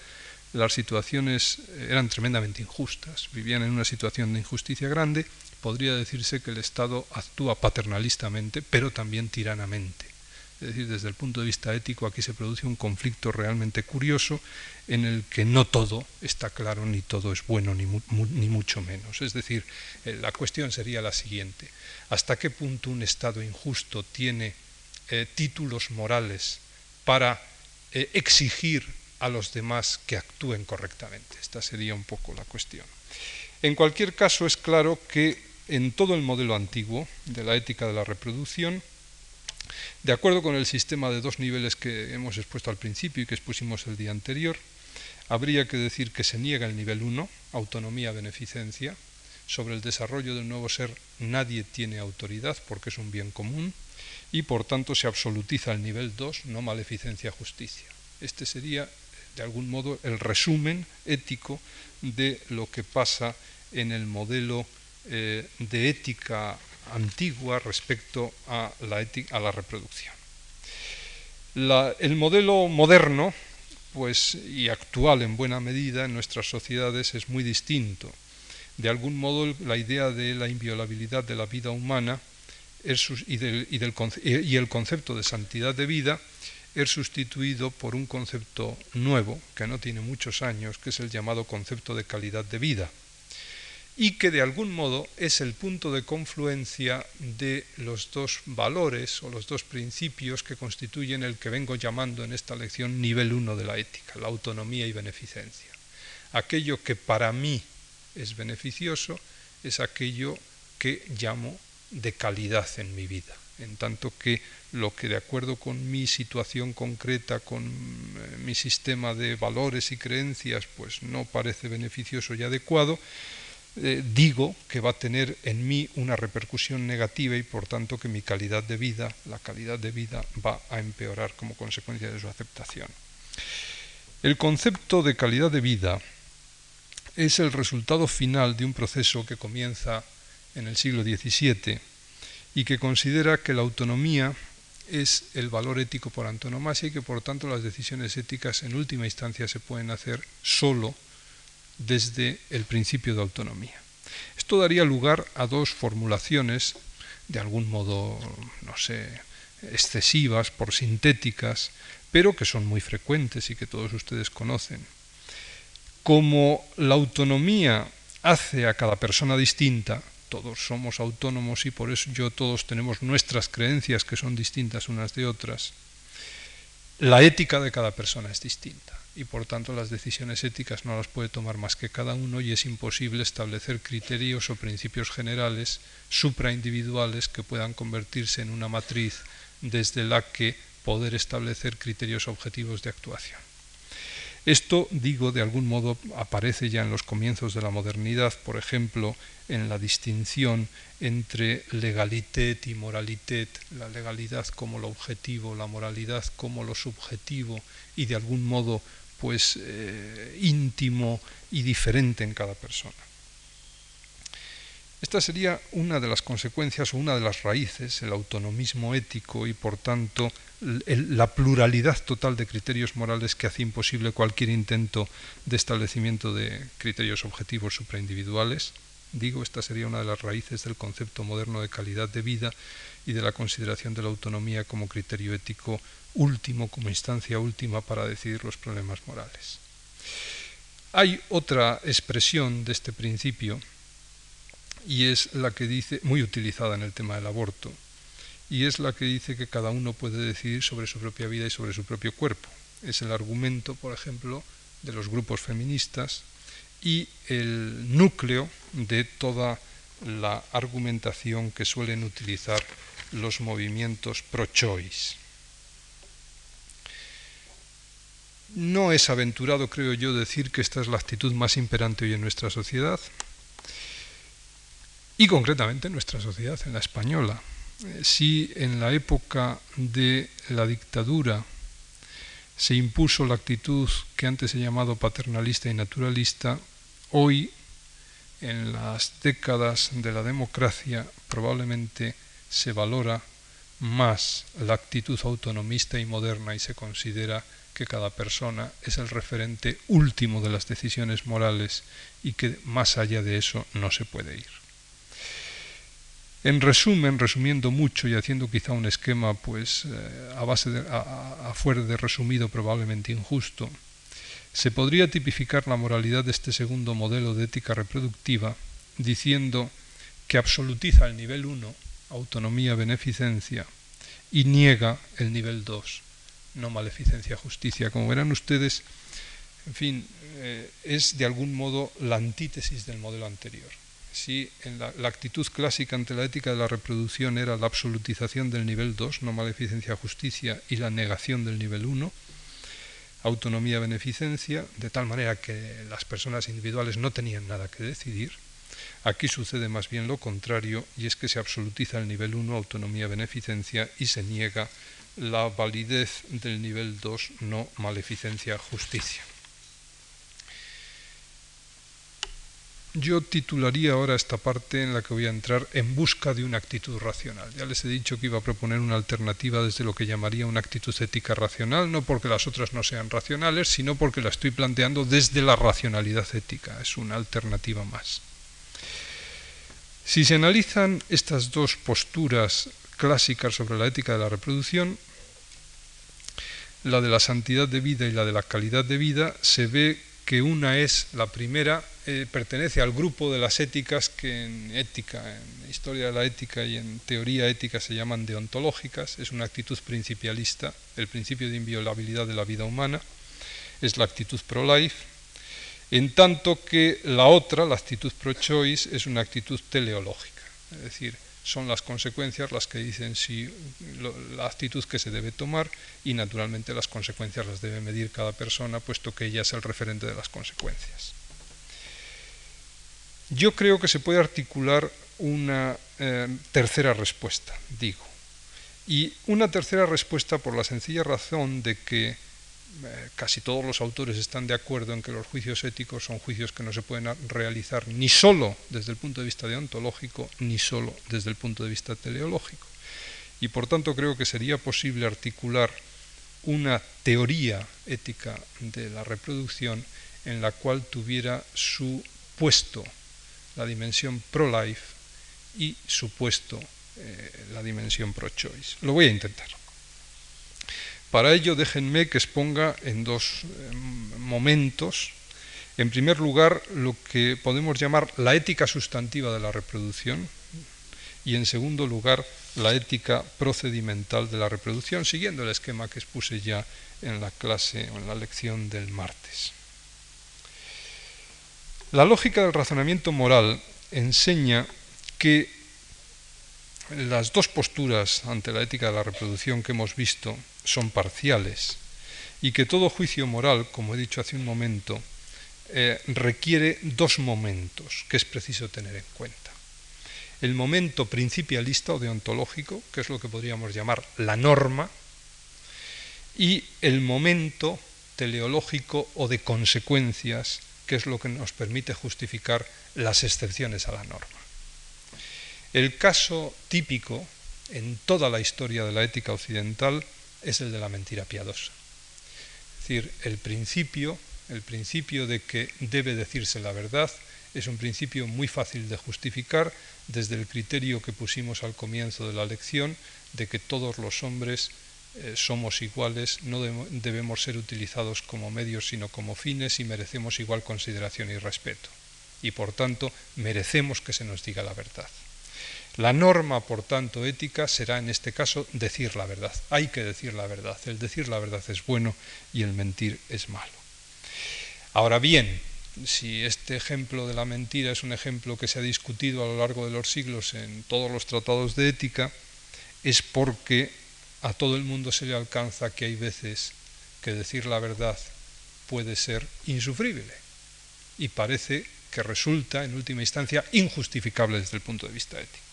las situaciones eran tremendamente injustas, vivían en una situación de injusticia grande, podría decirse que el Estado actúa paternalistamente, pero también tiranamente. Es decir, desde el punto de vista ético aquí se produce un conflicto realmente curioso en el que no todo está claro, ni todo es bueno, ni, mucho menos. Es decir, eh, la cuestión sería la siguiente. ¿Hasta qué punto un Estado injusto tiene eh, títulos morales para eh, exigir a los demás que actúen correctamente? Esta sería un poco la cuestión. En cualquier caso, es claro que en todo el modelo antiguo de la ética de la reproducción, de acuerdo con el sistema de dos niveles que hemos expuesto al principio y que expusimos el día anterior, habría que decir que se niega el nivel 1, autonomía-beneficencia, sobre el desarrollo del nuevo ser nadie tiene autoridad porque es un bien común y por tanto se absolutiza el nivel 2, no maleficencia-justicia. Este sería, de algún modo, el resumen ético de lo que pasa en el modelo eh, de ética antigua respecto a la, a la reproducción. el modelo moderno pues, y actual en buena medida en nuestras sociedades es muy distinto. De algún modo la idea de la inviolabilidad de la vida humana y, y el concepto de santidad de vida es sustituido por un concepto nuevo, que no tiene muchos años, que es el llamado concepto de calidad de vida y que de algún modo es el punto de confluencia de los dos valores o los dos principios que constituyen el que vengo llamando en esta lección nivel 1 de la ética, la autonomía y beneficencia. Aquello que para mí es beneficioso es aquello que llamo de calidad en mi vida, en tanto que lo que de acuerdo con mi situación concreta, con eh, mi sistema de valores y creencias, pues no parece beneficioso y adecuado, eh, digo que va a tener en mí una repercusión negativa y por tanto que mi calidad de vida, la calidad de vida va a empeorar como consecuencia de su aceptación. El concepto de calidad de vida es el resultado final de un proceso que comienza en el siglo XVII y que considera que la autonomía es el valor ético por antonomasia y que por tanto las decisiones éticas en última instancia se pueden hacer solo desde el principio de autonomía. Esto daría lugar a dos formulaciones, de algún modo, no sé, excesivas, por sintéticas, pero que son muy frecuentes y que todos ustedes conocen. Como la autonomía hace a cada persona distinta, todos somos autónomos y por eso yo todos tenemos nuestras creencias que son distintas unas de otras, la ética de cada persona es distinta y por tanto las decisiones éticas no las puede tomar más que cada uno y es imposible establecer criterios o principios generales supraindividuales que puedan convertirse en una matriz desde la que poder establecer criterios objetivos de actuación. Esto, digo, de algún modo aparece ya en los comienzos de la modernidad, por ejemplo, en la distinción entre legalitet y moralitet, la legalidad como lo objetivo, la moralidad como lo subjetivo y de algún modo pues eh, íntimo y diferente en cada persona. Esta sería una de las consecuencias o una de las raíces, el autonomismo ético y por tanto la pluralidad total de criterios morales que hace imposible cualquier intento de establecimiento de criterios objetivos supraindividuales. Digo, esta sería una de las raíces del concepto moderno de calidad de vida y de la consideración de la autonomía como criterio ético último, como instancia última para decidir los problemas morales. Hay otra expresión de este principio y es la que dice, muy utilizada en el tema del aborto, y es la que dice que cada uno puede decidir sobre su propia vida y sobre su propio cuerpo. Es el argumento, por ejemplo, de los grupos feministas y el núcleo de toda la argumentación que suelen utilizar los movimientos pro-choice. No es aventurado, creo yo, decir que esta es la actitud más imperante hoy en nuestra sociedad y concretamente en nuestra sociedad, en la española. Eh, si en la época de la dictadura se impuso la actitud que antes he llamado paternalista y naturalista, hoy, en las décadas de la democracia, probablemente se valora más la actitud autonomista y moderna y se considera que cada persona es el referente último de las decisiones morales y que más allá de eso no se puede ir. En resumen, resumiendo mucho y haciendo quizá un esquema pues eh, a base de, a, fuera de resumido probablemente injusto, se podría tipificar la moralidad de este segundo modelo de ética reproductiva diciendo que absolutiza el nivel 1, autonomía, beneficencia, y niega el nivel 2, no maleficencia, justicia. Como verán ustedes, en fin, eh, es de algún modo la antítesis del modelo anterior si en la, actitud clásica ante la ética de la reproducción era la absolutización del nivel 2, no maleficencia, justicia, y la negación del nivel 1, autonomía, beneficencia, de tal manera que las personas individuales no tenían nada que decidir. Aquí sucede más bien lo contrario, y es que se absolutiza el nivel 1, autonomía, beneficencia, y se niega la validez del nivel 2, no maleficencia, justicia. Yo titularía ahora esta parte en la que voy a entrar en busca de una actitud racional. Ya les he dicho que iba a proponer una alternativa desde lo que llamaría una actitud ética racional, no porque las otras no sean racionales, sino porque la estoy planteando desde la racionalidad ética. Es una alternativa más. Si se analizan estas dos posturas clásicas sobre la ética de la reproducción, la de la santidad de vida y la de la calidad de vida, se ve que una es la primera eh, pertenece al grupo de las éticas que en ética, en historia de la ética y en teoría ética se llaman deontológicas, es una actitud principialista, el principio de inviolabilidad de la vida humana, es la actitud pro-life, en tanto que la otra, la actitud pro-choice, es una actitud teleológica, es decir, son las consecuencias las que dicen si la actitud que se debe tomar y naturalmente las consecuencias las debe medir cada persona, puesto que ella es el referente de las consecuencias. Yo creo que se puede articular una eh, tercera respuesta, digo. Y una tercera respuesta por la sencilla razón de que casi todos los autores están de acuerdo en que los juicios éticos son juicios que no se pueden realizar ni solo desde el punto de vista deontológico, ni solo desde el punto de vista teleológico. Y por tanto creo que sería posible articular una teoría ética de la reproducción en la cual tuviera su puesto la dimensión pro-life y supuesto eh, la dimensión pro-choice. Lo voy a intentar. Para ello déjenme que exponga en dos eh, momentos, en primer lugar, lo que podemos llamar la ética sustantiva de la reproducción y en segundo lugar, la ética procedimental de la reproducción, siguiendo el esquema que expuse ya en la clase o en la lección del martes. La lógica del razonamiento moral enseña que las dos posturas ante la ética de la reproducción que hemos visto son parciales y que todo juicio moral, como he dicho hace un momento, eh, requiere dos momentos que es preciso tener en cuenta. El momento principialista o deontológico, que es lo que podríamos llamar la norma, y el momento teleológico o de consecuencias, que es lo que nos permite justificar las excepciones a la norma. El caso típico en toda la historia de la ética occidental es el de la mentira piadosa. Es decir, el principio, el principio de que debe decirse la verdad es un principio muy fácil de justificar desde el criterio que pusimos al comienzo de la lección de que todos los hombres eh, somos iguales, no debemos ser utilizados como medios sino como fines y merecemos igual consideración y respeto. Y por tanto merecemos que se nos diga la verdad. La norma, por tanto, ética será en este caso decir la verdad. Hay que decir la verdad. El decir la verdad es bueno y el mentir es malo. Ahora bien, si este ejemplo de la mentira es un ejemplo que se ha discutido a lo largo de los siglos en todos los tratados de ética, es porque a todo el mundo se le alcanza que hay veces que decir la verdad puede ser insufrible y parece que resulta en última instancia injustificable desde el punto de vista ético.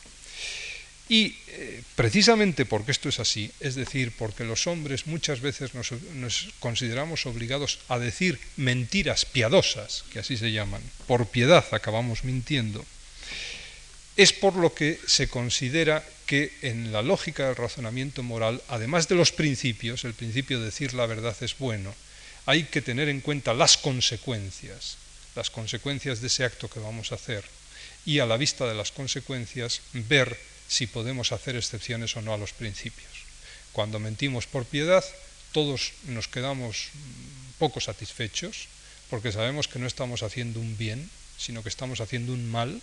Y eh, precisamente porque esto es así, es decir, porque los hombres muchas veces nos, nos, consideramos obligados a decir mentiras piadosas, que así se llaman, por piedad acabamos mintiendo, es por lo que se considera que en la lógica del razonamiento moral, además de los principios, el principio de decir la verdad es bueno, hay que tener en cuenta las consecuencias, las consecuencias de ese acto que vamos a hacer, y a la vista de las consecuencias ver si podemos hacer excepciones o no a los principios. Cuando mentimos por piedad, todos nos quedamos poco satisfechos porque sabemos que no estamos haciendo un bien, sino que estamos haciendo un mal,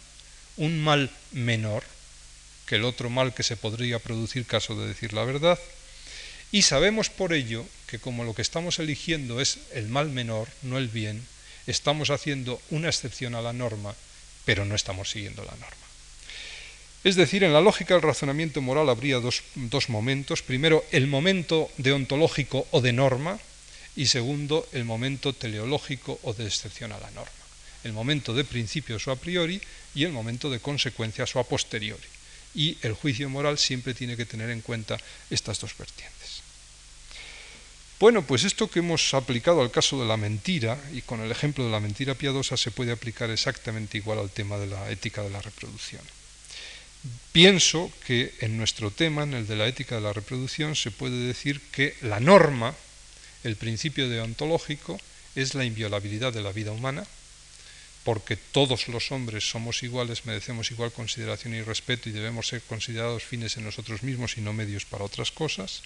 un mal menor que el otro mal que se podría producir caso de decir la verdad, y sabemos por ello que como lo que estamos eligiendo es el mal menor, no el bien, estamos haciendo una excepción a la norma, pero no estamos siguiendo la norma. Es decir, en la lógica del razonamiento moral habría dos, momentos. Primero, el momento deontológico o de norma y segundo, el momento teleológico o de excepción a la norma. El momento de principios o a priori y el momento de consecuencias o a posteriori. Y el juicio moral siempre tiene que tener en cuenta estas dos vertientes. Bueno, pues esto que hemos aplicado al caso de la mentira y con el ejemplo de la mentira piadosa se puede aplicar exactamente igual al tema de la ética de la reproducción. Pienso que en nuestro tema, en el de la ética de la reproducción, se puede decir que la norma, el principio deontológico, es la inviolabilidad de la vida humana, porque todos los hombres somos iguales, merecemos igual consideración y respeto y debemos ser considerados fines en nosotros mismos y no medios para otras cosas.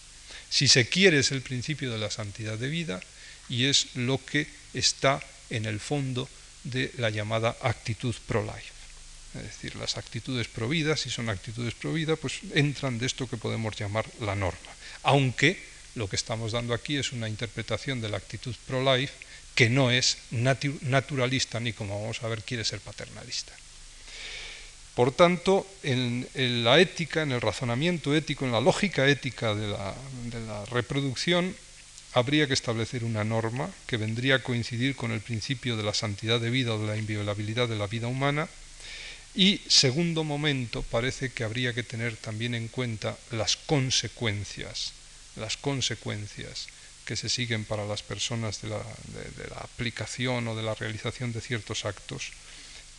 Si se quiere es el principio de la santidad de vida y es lo que está en el fondo de la llamada actitud pro-life. Es decir, las actitudes providas, si son actitudes providas, pues entran de esto que podemos llamar la norma. Aunque lo que estamos dando aquí es una interpretación de la actitud pro-life que no es naturalista ni, como vamos a ver, quiere ser paternalista. Por tanto, en, la ética, en el razonamiento ético, en la lógica ética de la, de la reproducción, habría que establecer una norma que vendría a coincidir con el principio de la santidad de vida o de la inviolabilidad de la vida humana, y segundo momento, parece que habría que tener también en cuenta las consecuencias, las consecuencias que se siguen para las personas de la, aplicación o de la realización de ciertos actos,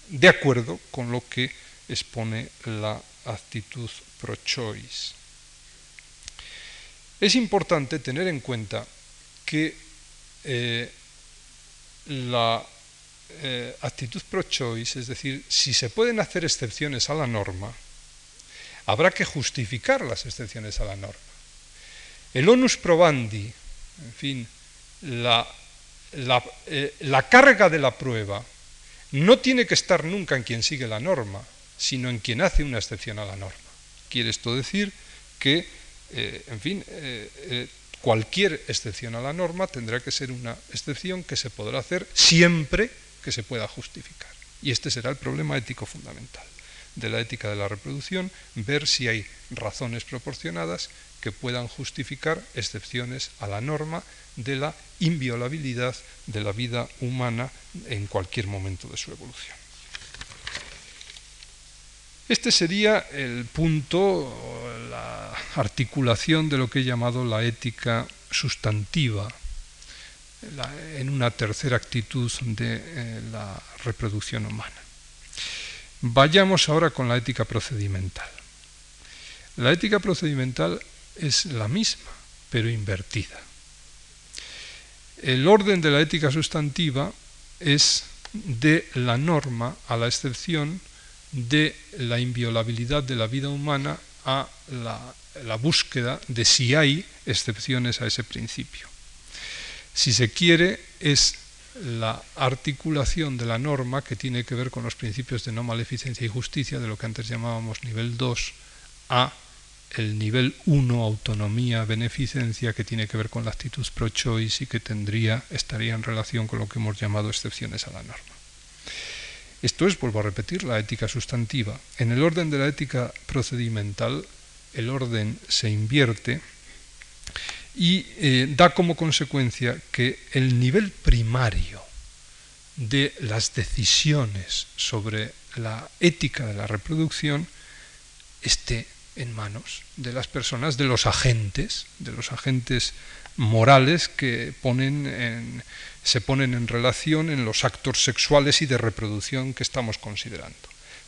de acuerdo con lo que expone la actitud pro-choice. Es importante tener en cuenta que eh, la eh, actitud pro-choice, es decir, si se pueden hacer excepciones a la norma, habrá que justificar las excepciones a la norma. El onus probandi, en fin, la, eh, la carga de la prueba no tiene que estar nunca en quien sigue la norma, sino en quien hace una excepción a la norma. Quiere esto decir que, eh, en fin, cualquier excepción a la norma tendrá que ser una excepción que se podrá hacer siempre que se pueda justificar. Y este será el problema ético fundamental de la ética de la reproducción, ver si hay razones proporcionadas que puedan justificar excepciones a la norma de la inviolabilidad de la vida humana en cualquier momento de su evolución. Este sería el punto, la articulación de lo que he llamado la ética sustantiva, en una tercera actitud de eh, la reproducción humana. Vayamos ahora con la ética procedimental. La ética procedimental es la misma, pero invertida. El orden de la ética sustantiva es de la norma a la excepción de la inviolabilidad de la vida humana a la, búsqueda de si hay excepciones a ese principio. Si se quiere, es la articulación de la norma que tiene que ver con los principios de no maleficencia y justicia, de lo que antes llamábamos nivel 2, a el nivel 1, autonomía, beneficencia, que tiene que ver con la actitud pro-choice y que tendría, estaría en relación con lo que hemos llamado excepciones a la norma. Esto es, vuelvo a repetir, la ética sustantiva. En el orden de la ética procedimental, el orden se invierte y eh, da como consecuencia que el nivel primario de las decisiones sobre la ética de la reproducción esté en manos de las personas, de los agentes, de los agentes morales que ponen se ponen en relación en los actos sexuales y de reproducción que estamos considerando.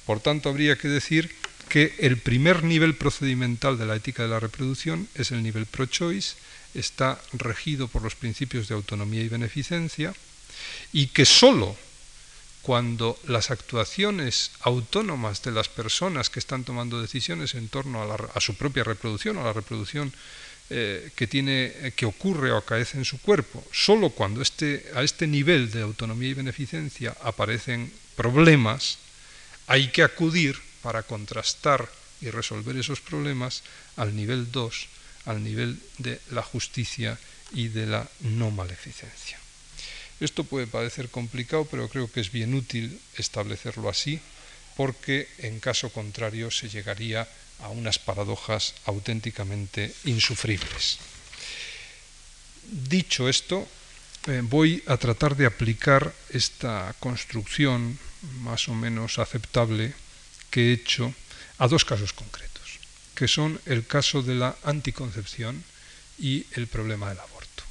Por tanto, habría que decir que el primer nivel procedimental de la ética de la reproducción es el nivel pro-choice, está regido por los principios de autonomía y beneficencia, y que sólo cuando las actuaciones autónomas de las personas que están tomando decisiones en torno a, su propia reproducción, a la reproducción eh, que, tiene, que ocurre o acaece en su cuerpo, solo cuando este, a este nivel de autonomía y beneficencia aparecen problemas, hay que acudir para contrastar y resolver esos problemas al nivel 2, al nivel de la justicia y de la no maleficencia. Esto puede parecer complicado, pero creo que es bien útil establecerlo así, porque en caso contrario se llegaría a unas paradojas auténticamente insufribles. Dicho esto, eh, voy a tratar de aplicar esta construcción más o menos aceptable que he hecho a dos casos concretos, que son el caso de la anticoncepción y el problema del aborto.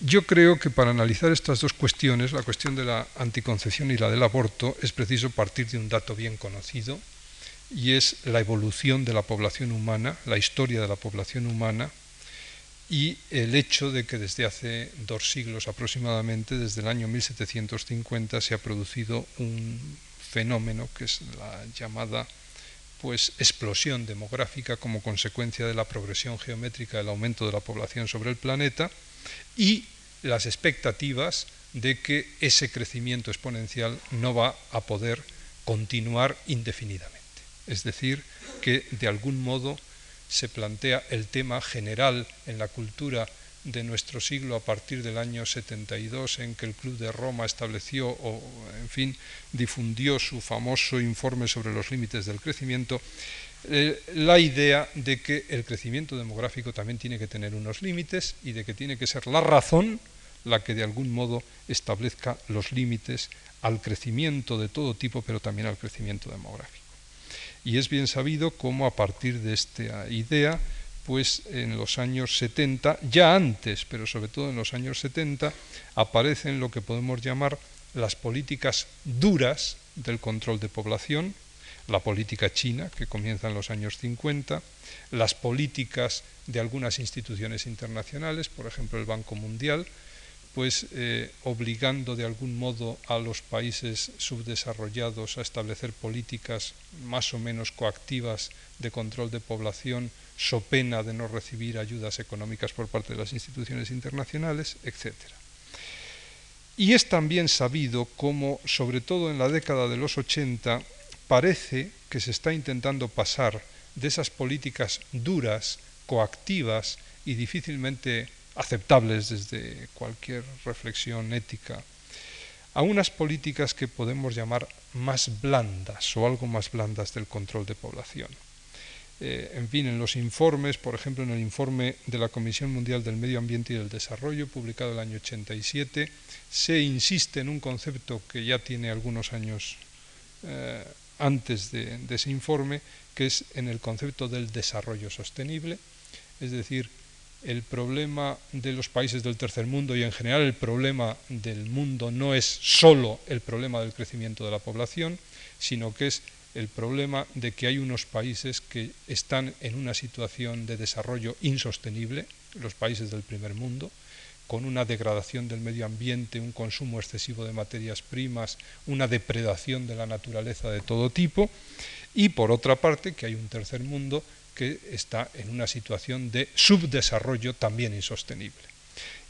Yo creo que para analizar estas dos cuestiones, la cuestión de la anticoncepción y la del aborto, es preciso partir de un dato bien conocido, y es la evolución de la población humana, la historia de la población humana, y el hecho de que desde hace dos siglos aproximadamente, desde el año 1750, se ha producido un fenómeno que es la llamada pues explosión demográfica como consecuencia de la progresión geométrica del aumento de la población sobre el planeta y las expectativas de que ese crecimiento exponencial no va a poder continuar indefinidamente. Es decir, que de algún modo se plantea el tema general en la cultura de nuestro siglo a partir del año 72 en que el Club de Roma estableció o en fin difundió su famoso informe sobre los límites del crecimiento eh, la idea de que el crecimiento demográfico también tiene que tener unos límites y de que tiene que ser la razón la que de algún modo establezca los límites al crecimiento de todo tipo, pero también al crecimiento demográfico. Y es bien sabido cómo a partir de esta idea, pues en los años 70, ya antes, pero sobre todo en los años 70, aparecen lo que podemos llamar las políticas duras del control de población, la política china, que comienza en los años 50, las políticas de algunas instituciones internacionales, por ejemplo el Banco Mundial, pues eh, obligando de algún modo a los países subdesarrollados a establecer políticas más o menos coactivas de control de población, so pena de no recibir ayudas económicas por parte de las instituciones internacionales, etc. Y es también sabido como, sobre todo en la década de los 80, parece que se está intentando pasar de esas políticas duras, coactivas y difícilmente aceptables desde cualquier reflexión ética, a unas políticas que podemos llamar más blandas o algo más blandas del control de población. Eh, en fin, en los informes, por ejemplo, en el informe de la Comisión Mundial del Medio Ambiente y del Desarrollo, publicado el año 87, se insiste en un concepto que ya tiene algunos años eh, antes de, de ese informe, que es en el concepto del desarrollo sostenible, es decir, el problema de los países del tercer mundo y en general el problema del mundo no es solo el problema del crecimiento de la población, sino que es el problema de que hay unos países que están en una situación de desarrollo insostenible, los países del primer mundo, con una degradación del medio ambiente, un consumo excesivo de materias primas, una depredación de la naturaleza de todo tipo, y por otra parte que hay un tercer mundo que está en una situación de subdesarrollo también insostenible.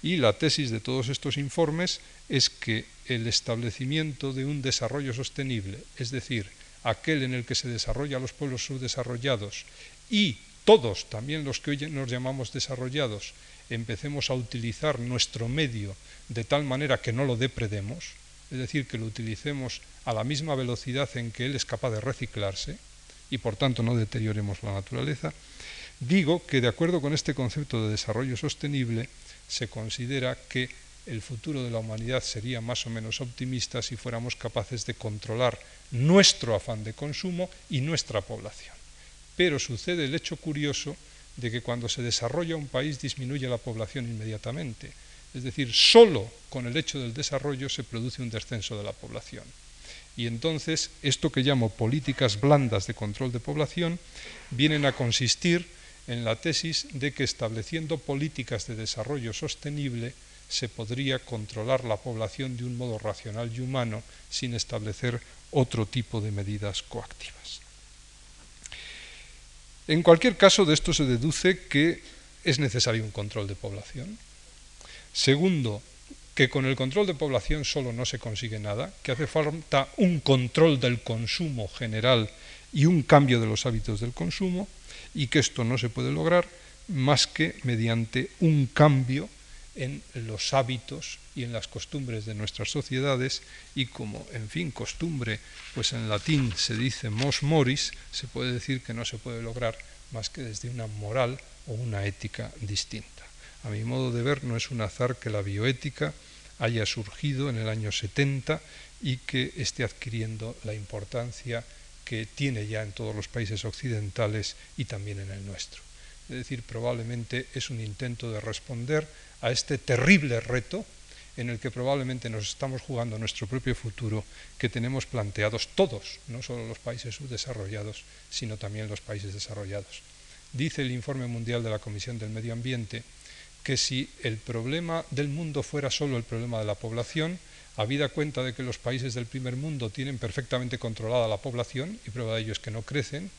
Y la tesis de todos estos informes es que el establecimiento de un desarrollo sostenible, es decir, aquel en el que se desarrollan los pueblos subdesarrollados y todos, también los que hoy nos llamamos desarrollados, empecemos a utilizar nuestro medio de tal manera que no lo depredemos, es decir, que lo utilicemos a la misma velocidad en que él es capaz de reciclarse y por tanto no deterioremos la naturaleza, digo que de acuerdo con este concepto de desarrollo sostenible se considera que el futuro de la humanidad sería más o menos optimista si fuéramos capaces de controlar nuestro afán de consumo y nuestra población. Pero sucede el hecho curioso de que cuando se desarrolla un país disminuye la población inmediatamente. Es decir, solo con el hecho del desarrollo se produce un descenso de la población. Y entonces, esto que llamo políticas blandas de control de población vienen a consistir en la tesis de que estableciendo políticas de desarrollo sostenible se podría controlar la población de un modo racional y humano sin establecer otro tipo de medidas coactivas. En cualquier caso, de esto se deduce que es necesario un control de población. Segundo, que con el control de población solo no se consigue nada, que hace falta un control del consumo general y un cambio de los hábitos del consumo, y que esto no se puede lograr más que mediante un cambio en los hábitos y en las costumbres de nuestras sociedades y como, en fin, costumbre, pues en latín se dice mos moris, se puede decir que no se puede lograr más que desde una moral o una ética distinta. A mi modo de ver, no es un azar que la bioética haya surgido en el año 70 y que esté adquiriendo la importancia que tiene ya en todos los países occidentales y también en el nuestro. Es decir, probablemente es un intento de responder a este terrible reto en el que probablemente nos estamos jugando nuestro propio futuro que tenemos planteados todos, no solo los países subdesarrollados, sino también los países desarrollados. Dice el informe mundial de la Comisión del Medio Ambiente que si el problema del mundo fuera solo el problema de la población, habida cuenta de que los países del primer mundo tienen perfectamente controlada la población, y prueba de ello es que no crecen,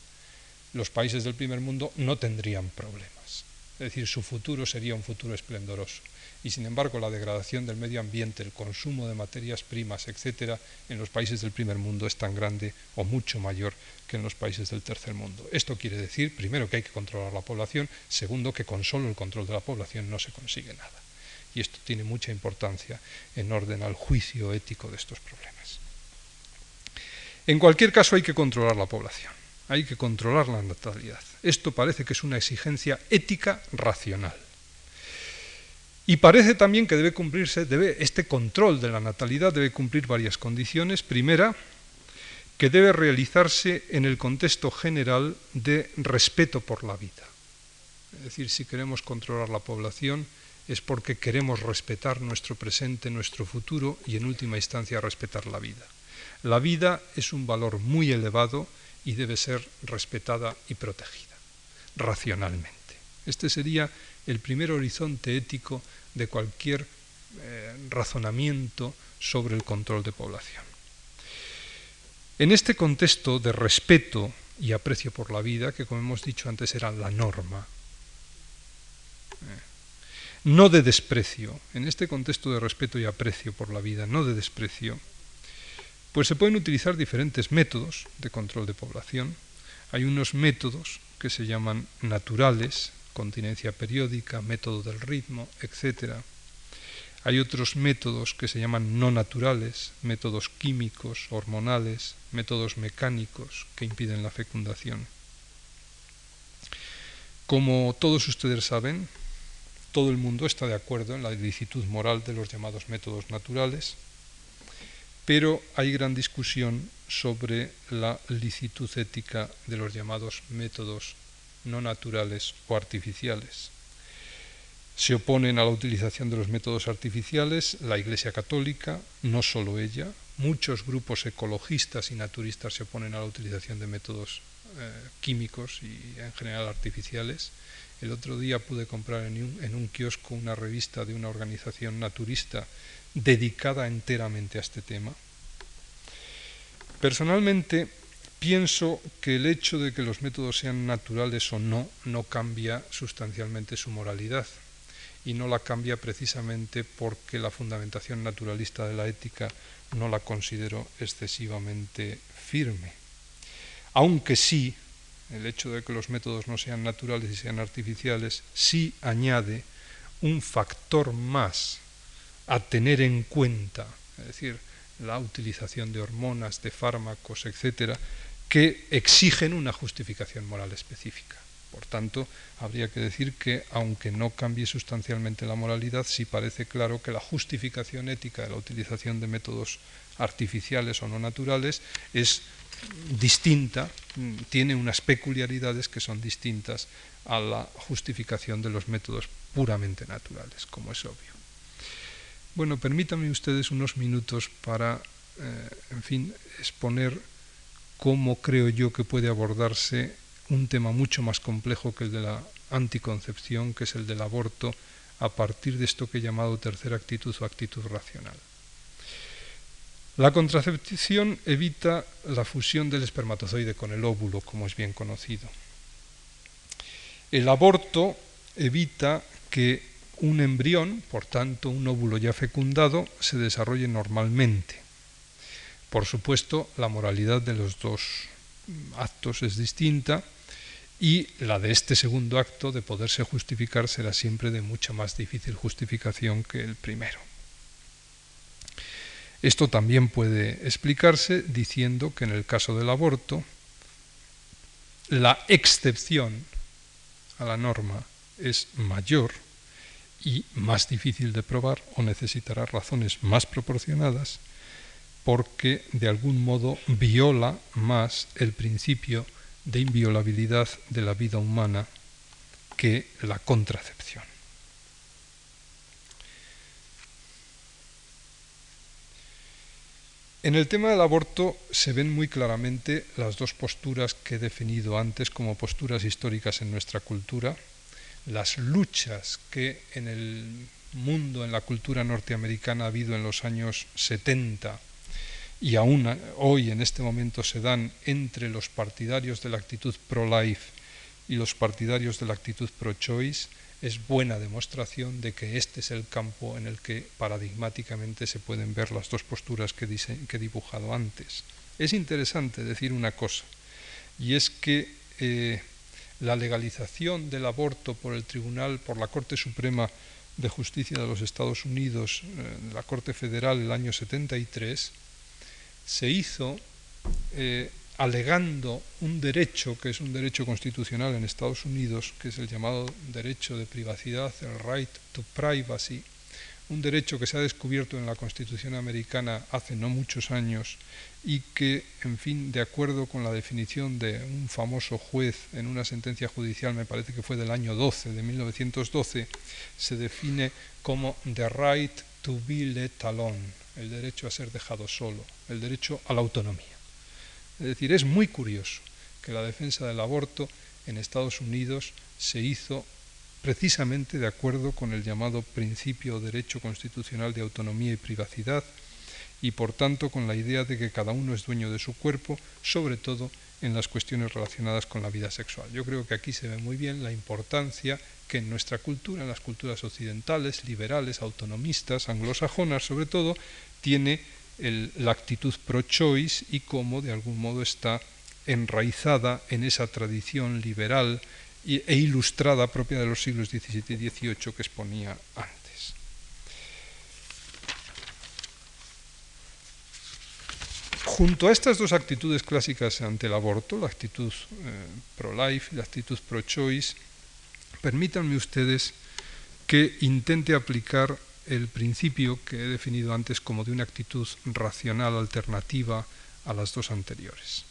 los países del primer mundo no tendrían problemas. Es decir, su futuro sería un futuro esplendoroso. Y sin embargo, la degradación del medio ambiente, el consumo de materias primas, etcétera, en los países del primer mundo es tan grande o mucho mayor que en los países del tercer mundo. Esto quiere decir, primero, que hay que controlar la población, segundo, que con solo el control de la población no se consigue nada. Y esto tiene mucha importancia en orden al juicio ético de estos problemas. En cualquier caso, hay que controlar la población hay que controlar la natalidad. Esto parece que es una exigencia ética racional. Y parece también que debe cumplirse, debe, este control de la natalidad debe cumplir varias condiciones. Primera, que debe realizarse en el contexto general de respeto por la vida. Es decir, si queremos controlar la población es porque queremos respetar nuestro presente, nuestro futuro y en última instancia respetar la vida. La vida es un valor muy elevado y debe ser respetada y protegida racionalmente. Este sería el primer horizonte ético de cualquier eh, razonamiento sobre el control de población. En este contexto de respeto y aprecio por la vida, que como hemos dicho antes era la norma, eh, no de desprecio, en este contexto de respeto y aprecio por la vida, no de desprecio, pues se pueden utilizar diferentes métodos de control de población. Hay unos métodos que se llaman naturales, continencia periódica, método del ritmo, etc. Hay otros métodos que se llaman no naturales, métodos químicos, hormonales, métodos mecánicos que impiden la fecundación. Como todos ustedes saben, todo el mundo está de acuerdo en la licitud moral de los llamados métodos naturales, pero hay gran discusión sobre la licitud ética de los llamados métodos no naturales o artificiales. Se oponen a la utilización de los métodos artificiales la Iglesia Católica, no solo ella, muchos grupos ecologistas y naturistas se oponen a la utilización de métodos eh, químicos y en general artificiales. El otro día pude comprar en un, en un kiosco una revista de una organización naturista dedicada enteramente a este tema. Personalmente pienso que el hecho de que los métodos sean naturales o no no cambia sustancialmente su moralidad. Y no la cambia precisamente porque la fundamentación naturalista de la ética no la considero excesivamente firme. Aunque sí, el hecho de que los métodos no sean naturales y sean artificiales, sí añade un factor más a tener en cuenta, es decir, la utilización de hormonas, de fármacos, etcétera, que exigen una justificación moral específica. Por tanto, habría que decir que, aunque no cambie sustancialmente la moralidad, sí parece claro que la justificación ética de la utilización de métodos artificiales o no naturales es distinta, tiene unas peculiaridades que son distintas a la justificación de los métodos puramente naturales, como es obvio. Bueno, permítanme ustedes unos minutos para, eh, en fin, exponer cómo creo yo que puede abordarse un tema mucho más complejo que el de la anticoncepción, que es el del aborto, a partir de esto que he llamado tercera actitud o actitud racional. La contracepción evita la fusión del espermatozoide con el óvulo, como es bien conocido. El aborto evita que un embrión, por tanto un óvulo ya fecundado, se desarrolle normalmente. Por supuesto, la moralidad de los dos actos es distinta y la de este segundo acto, de poderse justificar, será siempre de mucha más difícil justificación que el primero. Esto también puede explicarse diciendo que en el caso del aborto, la excepción a la norma es mayor y más difícil de probar o necesitará razones más proporcionadas porque de algún modo viola más el principio de inviolabilidad de la vida humana que la contracepción. En el tema del aborto se ven muy claramente las dos posturas que he definido antes como posturas históricas en nuestra cultura, las luchas que en el mundo, en la cultura norteamericana ha habido en los años 70 y aún hoy en este momento se dan entre los partidarios de la actitud pro-life y los partidarios de la actitud pro-choice, es buena demostración de que este es el campo en el que paradigmáticamente se pueden ver las dos posturas que, he dibujado antes. Es interesante decir una cosa, y es que eh, la legalización del aborto por el Tribunal, por la Corte Suprema de Justicia de los Estados Unidos, eh, la Corte Federal, el año 73, se hizo eh, alegando un derecho que es un derecho constitucional en Estados Unidos, que es el llamado derecho de privacidad, el right to privacy, un derecho que se ha descubierto en la Constitución americana hace no muchos años y que, en fin, de acuerdo con la definición de un famoso juez en una sentencia judicial, me parece que fue del año 12, de 1912, se define como the right to be let alone, el derecho a ser dejado solo, el derecho a la autonomía. Es decir, es muy curioso que la defensa del aborto en Estados Unidos se hizo precisamente de acuerdo con el llamado principio o derecho constitucional de autonomía y privacidad y por tanto con la idea de que cada uno es dueño de su cuerpo, sobre todo en las cuestiones relacionadas con la vida sexual. Yo creo que aquí se ve muy bien la importancia que en nuestra cultura, en las culturas occidentales, liberales, autonomistas, anglosajonas sobre todo, tiene la actitud pro-choice y cómo de algún modo está enraizada en esa tradición liberal e ilustrada propia de los siglos XVII y XVIII que exponía antes. Junto a estas dos actitudes clásicas ante el aborto, la actitud eh, pro-life y la actitud pro-choice, permítanme ustedes que intente aplicar el principio que he definido antes como de una actitud racional alternativa a las dos anteriores.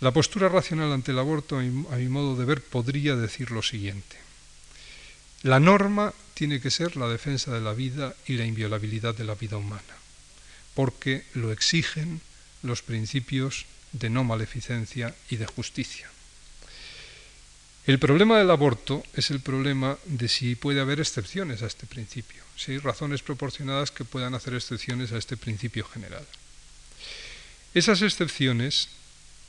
La postura racional ante el aborto, a mi, modo de ver, podría decir lo siguiente. La norma tiene que ser la defensa de la vida y la inviolabilidad de la vida humana, porque lo exigen los principios de no maleficencia y de justicia. El problema del aborto es el problema de si puede haber excepciones a este principio, si hay razones proporcionadas que puedan hacer excepciones a este principio general. Esas excepciones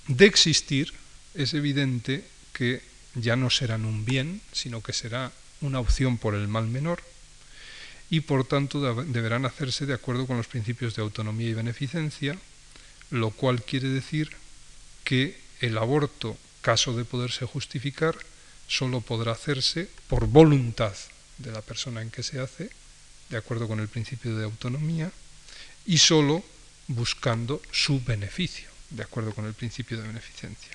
de existir, es evidente que ya no serán un bien, sino que será una opción por el mal menor, y por tanto deberán hacerse de acuerdo con los principios de autonomía y beneficencia, lo cual quiere decir que el aborto, caso de poderse justificar, solo podrá hacerse por voluntad de la persona en que se hace, de acuerdo con el principio de autonomía, y solo buscando su beneficio de acuerdo con el principio de beneficencia.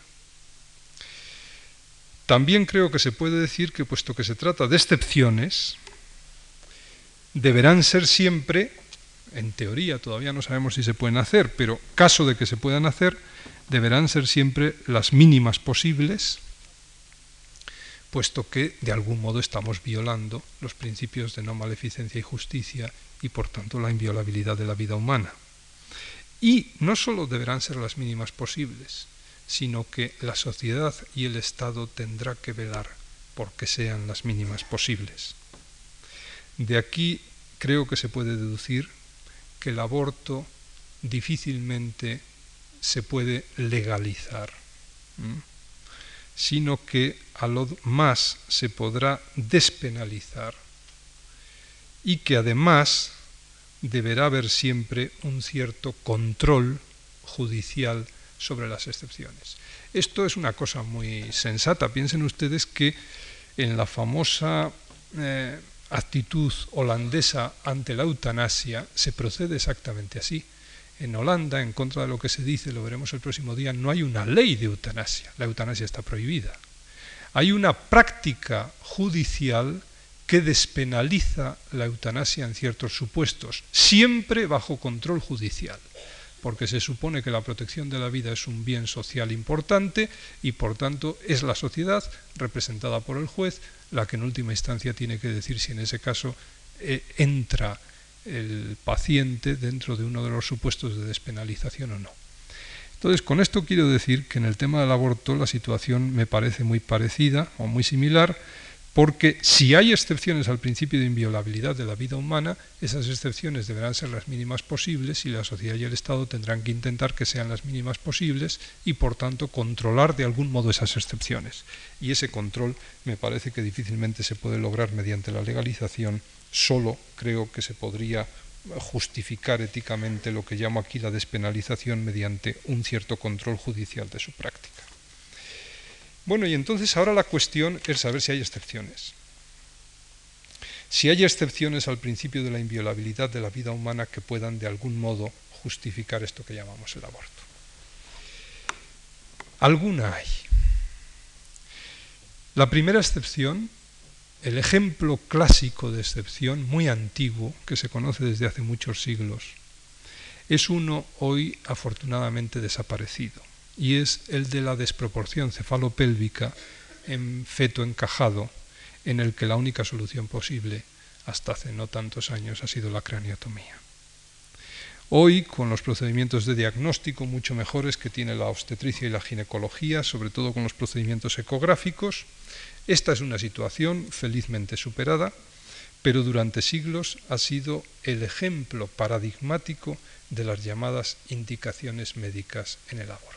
También creo que se puede decir que puesto que se trata de excepciones, deberán ser siempre, en teoría todavía no sabemos si se pueden hacer, pero caso de que se puedan hacer, deberán ser siempre las mínimas posibles, puesto que de algún modo estamos violando los principios de no maleficencia y justicia y por tanto la inviolabilidad de la vida humana. Y no solo deberán ser las mínimas posibles, sino que la sociedad y el Estado tendrá que velar porque sean las mínimas posibles. De aquí creo que se puede deducir que el aborto difícilmente se puede legalizar, sino que a lo más se podrá despenalizar y que además deberá haber siempre un cierto control judicial sobre las excepciones. Esto es una cosa muy sensata. Piensen ustedes que en la famosa eh, actitud holandesa ante la eutanasia se procede exactamente así. En Holanda, en contra de lo que se dice, lo veremos el próximo día, no hay una ley de eutanasia. La eutanasia está prohibida. Hay una práctica judicial que despenaliza la eutanasia en ciertos supuestos, siempre bajo control judicial, porque se supone que la protección de la vida es un bien social importante y por tanto es la sociedad, representada por el juez, la que en última instancia tiene que decir si en ese caso eh, entra el paciente dentro de uno de los supuestos de despenalización o no. Entonces, con esto quiero decir que en el tema del aborto la situación me parece muy parecida o muy similar, porque si hay excepciones al principio de inviolabilidad de la vida humana, esas excepciones deberán ser las mínimas posibles y la sociedad y el Estado tendrán que intentar que sean las mínimas posibles y por tanto controlar de algún modo esas excepciones. Y ese control me parece que difícilmente se puede lograr mediante la legalización, solo creo que se podría justificar éticamente lo que llamo aquí la despenalización mediante un cierto control judicial de su práctica. Bueno, y entonces ahora la cuestión es saber si hay excepciones. Si hay excepciones al principio de la inviolabilidad de la vida humana que puedan de algún modo justificar esto que llamamos el aborto. Alguna hay. La primera excepción, el ejemplo clásico de excepción, muy antiguo, que se conoce desde hace muchos siglos, es uno hoy afortunadamente desaparecido y es el de la desproporción cefalopélvica en feto encajado, en el que la única solución posible hasta hace no tantos años ha sido la craniotomía. Hoy, con los procedimientos de diagnóstico mucho mejores que tiene la obstetricia y la ginecología, sobre todo con los procedimientos ecográficos, esta es una situación felizmente superada, pero durante siglos ha sido el ejemplo paradigmático de las llamadas indicaciones médicas en el aborto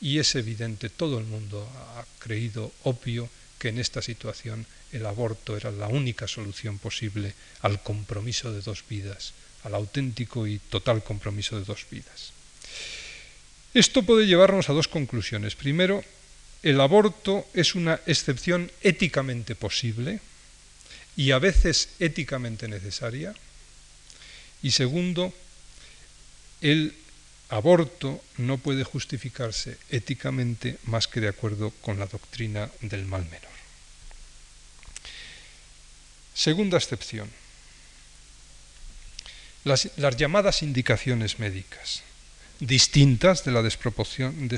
y es evidente, todo el mundo ha creído obvio que en esta situación el aborto era la única solución posible al compromiso de dos vidas, al auténtico y total compromiso de dos vidas. Esto puede llevarnos a dos conclusiones. Primero, el aborto es una excepción éticamente posible y a veces éticamente necesaria. Y segundo, el aborto no puede justificarse éticamente más que de acuerdo con la doctrina del mal menor. Segunda excepción. Las, llamadas indicaciones médicas, distintas de la desproporción,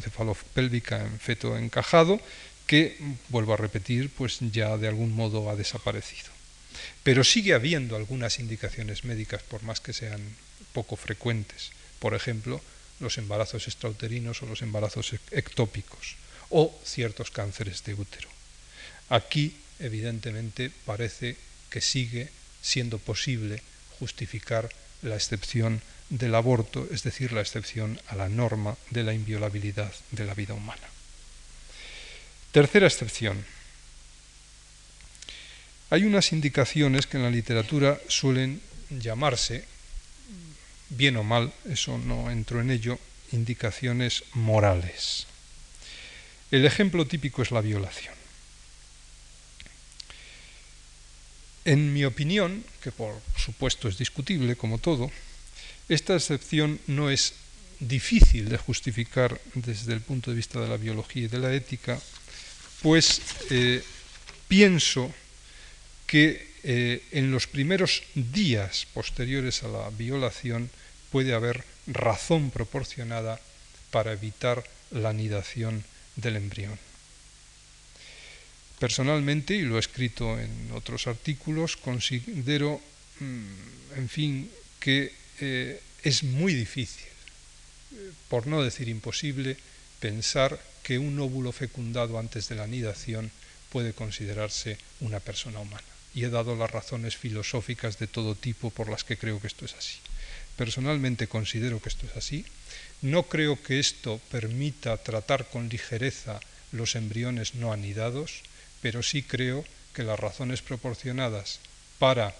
cefalopélvica en feto encajado, que, vuelvo a repetir, pues ya de algún modo ha desaparecido. Pero sigue habiendo algunas indicaciones médicas, por más que sean poco frecuentes por ejemplo, los embarazos extrauterinos o los embarazos ectópicos, o ciertos cánceres de útero. Aquí, evidentemente, parece que sigue siendo posible justificar la excepción del aborto, es decir, la excepción a la norma de la inviolabilidad de la vida humana. Tercera excepción. Hay unas indicaciones que en la literatura suelen llamarse bien o mal, eso no entro en ello, indicaciones morales. El ejemplo típico es la violación. En mi opinión, que por supuesto es discutible como todo, esta excepción no es difícil de justificar desde el punto de vista de la biología y de la ética, pues eh, pienso que eh, en los primeros días posteriores a la violación puede haber razón proporcionada para evitar la anidación del embrión. Personalmente, y lo he escrito en otros artículos, considero, mm, en fin, que eh, es muy difícil, por no decir imposible, pensar que un óvulo fecundado antes de la anidación puede considerarse una persona humana y he dado las razones filosóficas de todo tipo por las que creo que esto es así. Personalmente considero que esto es así. No creo que esto permita tratar con ligereza los embriones no anidados, pero sí creo que las razones proporcionadas para,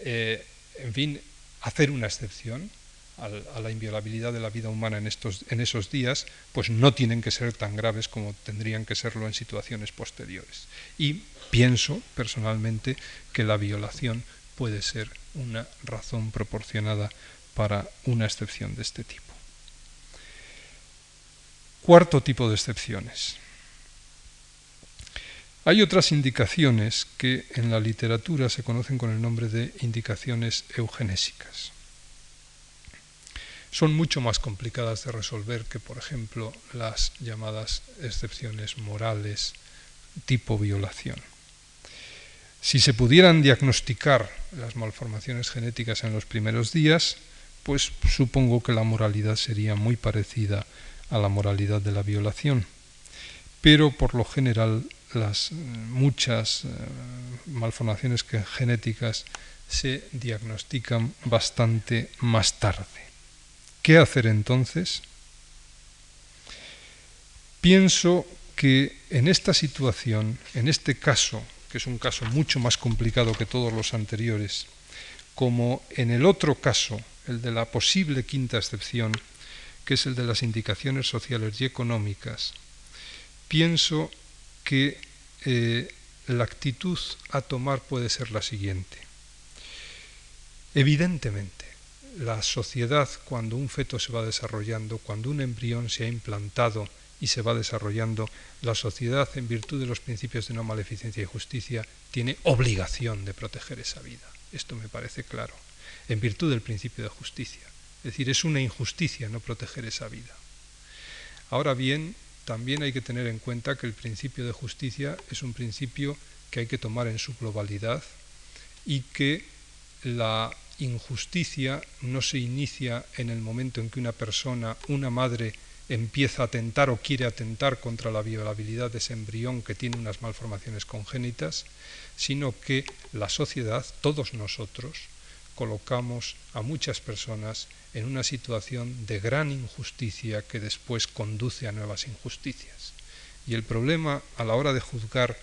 eh, en fin, hacer una excepción a la inviolabilidad de la vida humana en, estos, en esos días, pues no tienen que ser tan graves como tendrían que serlo en situaciones posteriores. Y pienso personalmente que la violación puede ser una razón proporcionada para una excepción de este tipo. Cuarto tipo de excepciones. Hay otras indicaciones que en la literatura se conocen con el nombre de indicaciones eugenésicas son mucho más complicadas de resolver que, por ejemplo, las llamadas excepciones morales tipo violación. Si se pudieran diagnosticar las malformaciones genéticas en los primeros días, pues supongo que la moralidad sería muy parecida a la moralidad de la violación. Pero por lo general las eh, muchas eh, malformaciones genéticas se diagnostican bastante más tarde. ¿Qué hacer entonces? Pienso que en esta situación, en este caso, que es un caso mucho más complicado que todos los anteriores, como en el otro caso, el de la posible quinta excepción, que es el de las indicaciones sociales y económicas, pienso que eh, la actitud a tomar puede ser la siguiente. Evidentemente, la sociedad, cuando un feto se va desarrollando, cuando un embrión se ha implantado y se va desarrollando, la sociedad, en virtud de los principios de no maleficencia y justicia, tiene obligación de proteger esa vida. Esto me parece claro, en virtud del principio de justicia. Es decir, es una injusticia no proteger esa vida. Ahora bien, también hay que tener en cuenta que el principio de justicia es un principio que hay que tomar en su globalidad y que la injusticia no se inicia en el momento en que una persona, una madre, empieza a atentar o quiere atentar contra la violabilidad de ese embrión que tiene unas malformaciones congénitas, sino que la sociedad, todos nosotros, colocamos a muchas personas en una situación de gran injusticia que después conduce a nuevas injusticias. Y el problema a la hora de juzgar,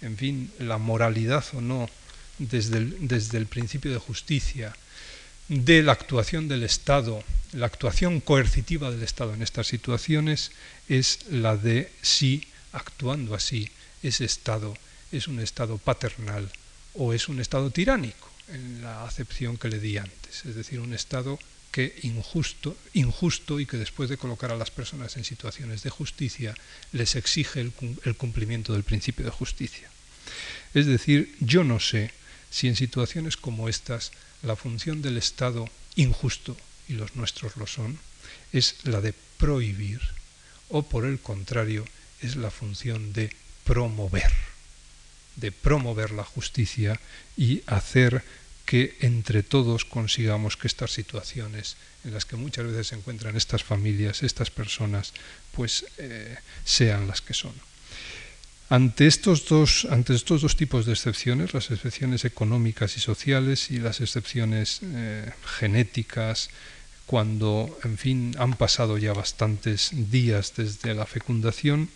en fin, la moralidad o no desde el, desde el principio de justicia, de la actuación del Estado, la actuación coercitiva del Estado en estas situaciones, es la de si, actuando así, ese Estado es un Estado paternal o es un Estado tiránico, en la acepción que le di antes, es decir, un Estado que injusto, injusto y que después de colocar a las personas en situaciones de justicia les exige el, el cumplimiento del principio de justicia. Es decir, yo no sé si en situaciones como estas la función del Estado injusto, y los nuestros lo son, es la de prohibir o por el contrario es la función de promover, de promover la justicia y hacer que entre todos consigamos que estas situaciones en las que muchas veces se encuentran estas familias, estas personas, pues eh, sean las que son. Ante estos, dos, ante estos dos tipos de excepciones, las excepciones económicas y sociales y las excepciones eh, genéticas, cuando, en fin, han pasado ya bastantes días desde la fecundación,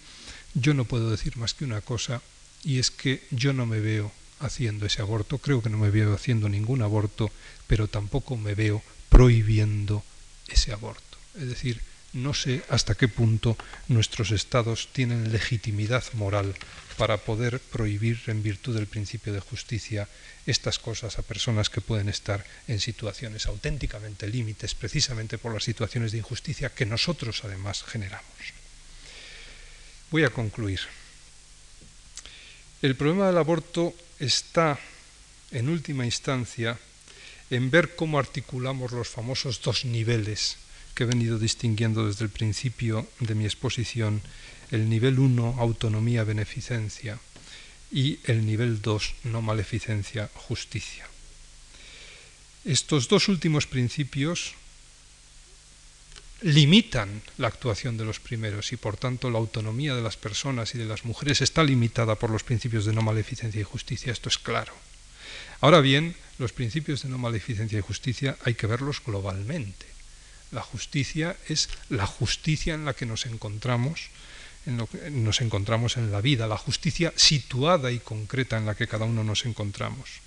yo no puedo decir más que una cosa, y es que yo no me veo haciendo ese aborto, creo que no me veo haciendo ningún aborto, pero tampoco me veo prohibiendo ese aborto. Es decir, no sé hasta qué punto nuestros estados tienen legitimidad moral para poder prohibir en virtud del principio de justicia estas cosas a personas que pueden estar en situaciones auténticamente límites precisamente por las situaciones de injusticia que nosotros además generamos. Voy a concluir. El problema del aborto está, en última instancia, en ver cómo articulamos los famosos dos niveles que he venido distinguiendo desde el principio de mi exposición, el nivel 1, autonomía, beneficencia, y el nivel 2, no maleficencia, justicia. Estos dos últimos principios limitan la actuación de los primeros y por tanto la autonomía de las personas y de las mujeres está limitada por los principios de no maleficencia y justicia, esto es claro. Ahora bien, los principios de no maleficencia y justicia hay que verlos globalmente. La justicia es la justicia en la que nos encontramos, en lo que nos encontramos en la vida, la justicia situada y concreta en la que cada uno nos encontramos.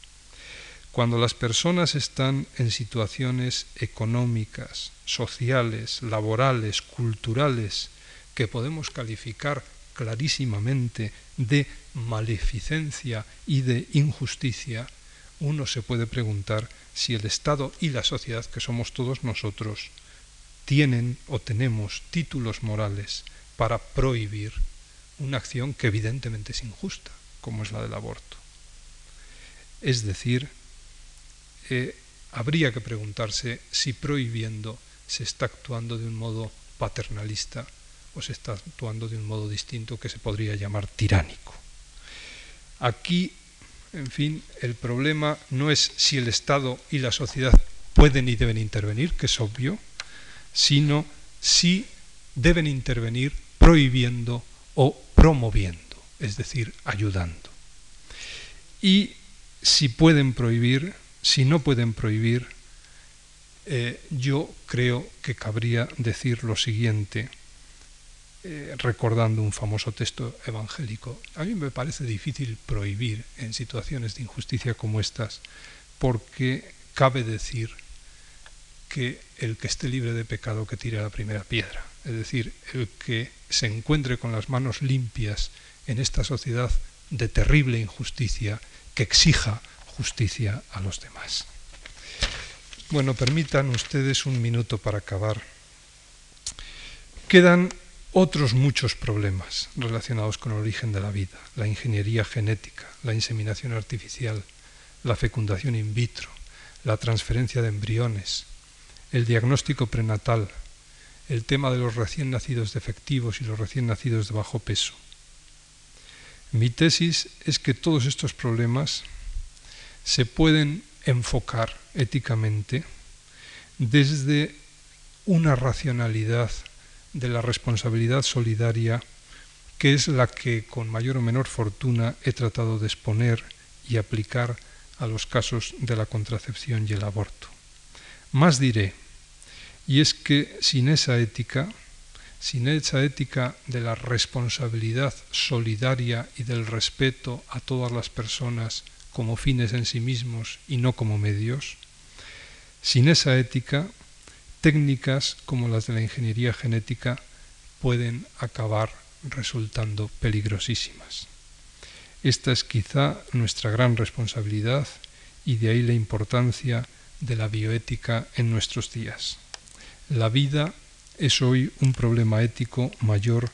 Cuando las personas están en situaciones económicas, sociales, laborales, culturales, que podemos calificar clarísimamente de maleficencia y de injusticia, uno se puede preguntar si el Estado y la sociedad, que somos todos nosotros, tienen o tenemos títulos morales para prohibir una acción que evidentemente es injusta, como es la del aborto. Es decir, habría que preguntarse si prohibiendo se está actuando de un modo paternalista o se está actuando de un modo distinto que se podría llamar tiránico. Aquí, en fin, el problema no es si el Estado y la sociedad pueden y deben intervenir, que es obvio, sino si deben intervenir prohibiendo o promoviendo, es decir, ayudando. Y si pueden prohibir, si no pueden prohibir, eh, yo creo que cabría decir lo siguiente, eh, recordando un famoso texto evangélico. A mí me parece difícil prohibir en situaciones de injusticia como estas, porque cabe decir que el que esté libre de pecado que tire la primera piedra. Es decir, el que se encuentre con las manos limpias en esta sociedad de terrible injusticia, que exija justicia a los demás. Bueno, permitan ustedes un minuto para acabar. Quedan otros muchos problemas relacionados con el origen de la vida, la ingeniería genética, la inseminación artificial, la fecundación in vitro, la transferencia de embriones, el diagnóstico prenatal, el tema de los recién nacidos defectivos y los recién nacidos de bajo peso. Mi tesis es que todos estos problemas se pueden enfocar éticamente desde una racionalidad de la responsabilidad solidaria que es la que con mayor o menor fortuna he tratado de exponer y aplicar a los casos de la contracepción y el aborto. Más diré, y es que sin esa ética, sin esa ética de la responsabilidad solidaria y del respeto a todas las personas como fines en sí mismos y no como medios, sin esa ética, técnicas como las de la ingeniería genética pueden acabar resultando peligrosísimas. Esta es quizá nuestra gran responsabilidad y de ahí la importancia de la bioética en nuestros días. La vida es hoy un problema ético mayor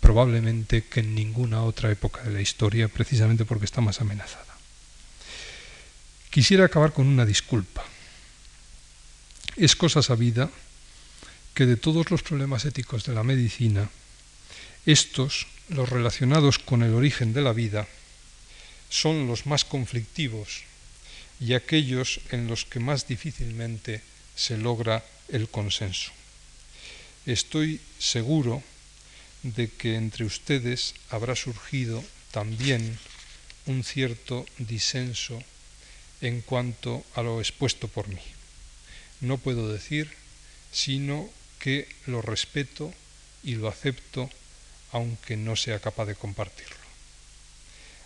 probablemente que en ninguna otra época de la historia, precisamente porque está más amenazada. Quisiera acabar con una disculpa. Es cosa sabida que de todos los problemas éticos de la medicina, estos, los relacionados con el origen de la vida, son los más conflictivos y aquellos en los que más difícilmente se logra el consenso. Estoy seguro de que entre ustedes habrá surgido también un cierto disenso en cuanto a lo expuesto por mí. No puedo decir sino que lo respeto y lo acepto aunque no sea capaz de compartirlo.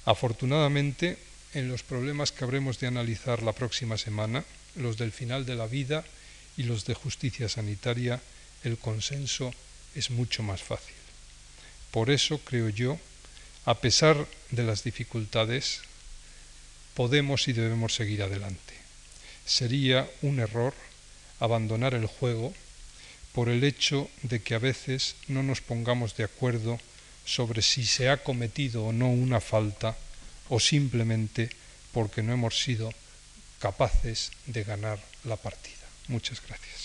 Afortunadamente, en los problemas que habremos de analizar la próxima semana, los del final de la vida y los de justicia sanitaria, el consenso es mucho más fácil. Por eso creo yo, a pesar de las dificultades, podemos y debemos seguir adelante. Sería un error abandonar el juego por el hecho de que a veces no nos pongamos de acuerdo sobre si se ha cometido o no una falta o simplemente porque no hemos sido capaces de ganar la partida. Muchas gracias.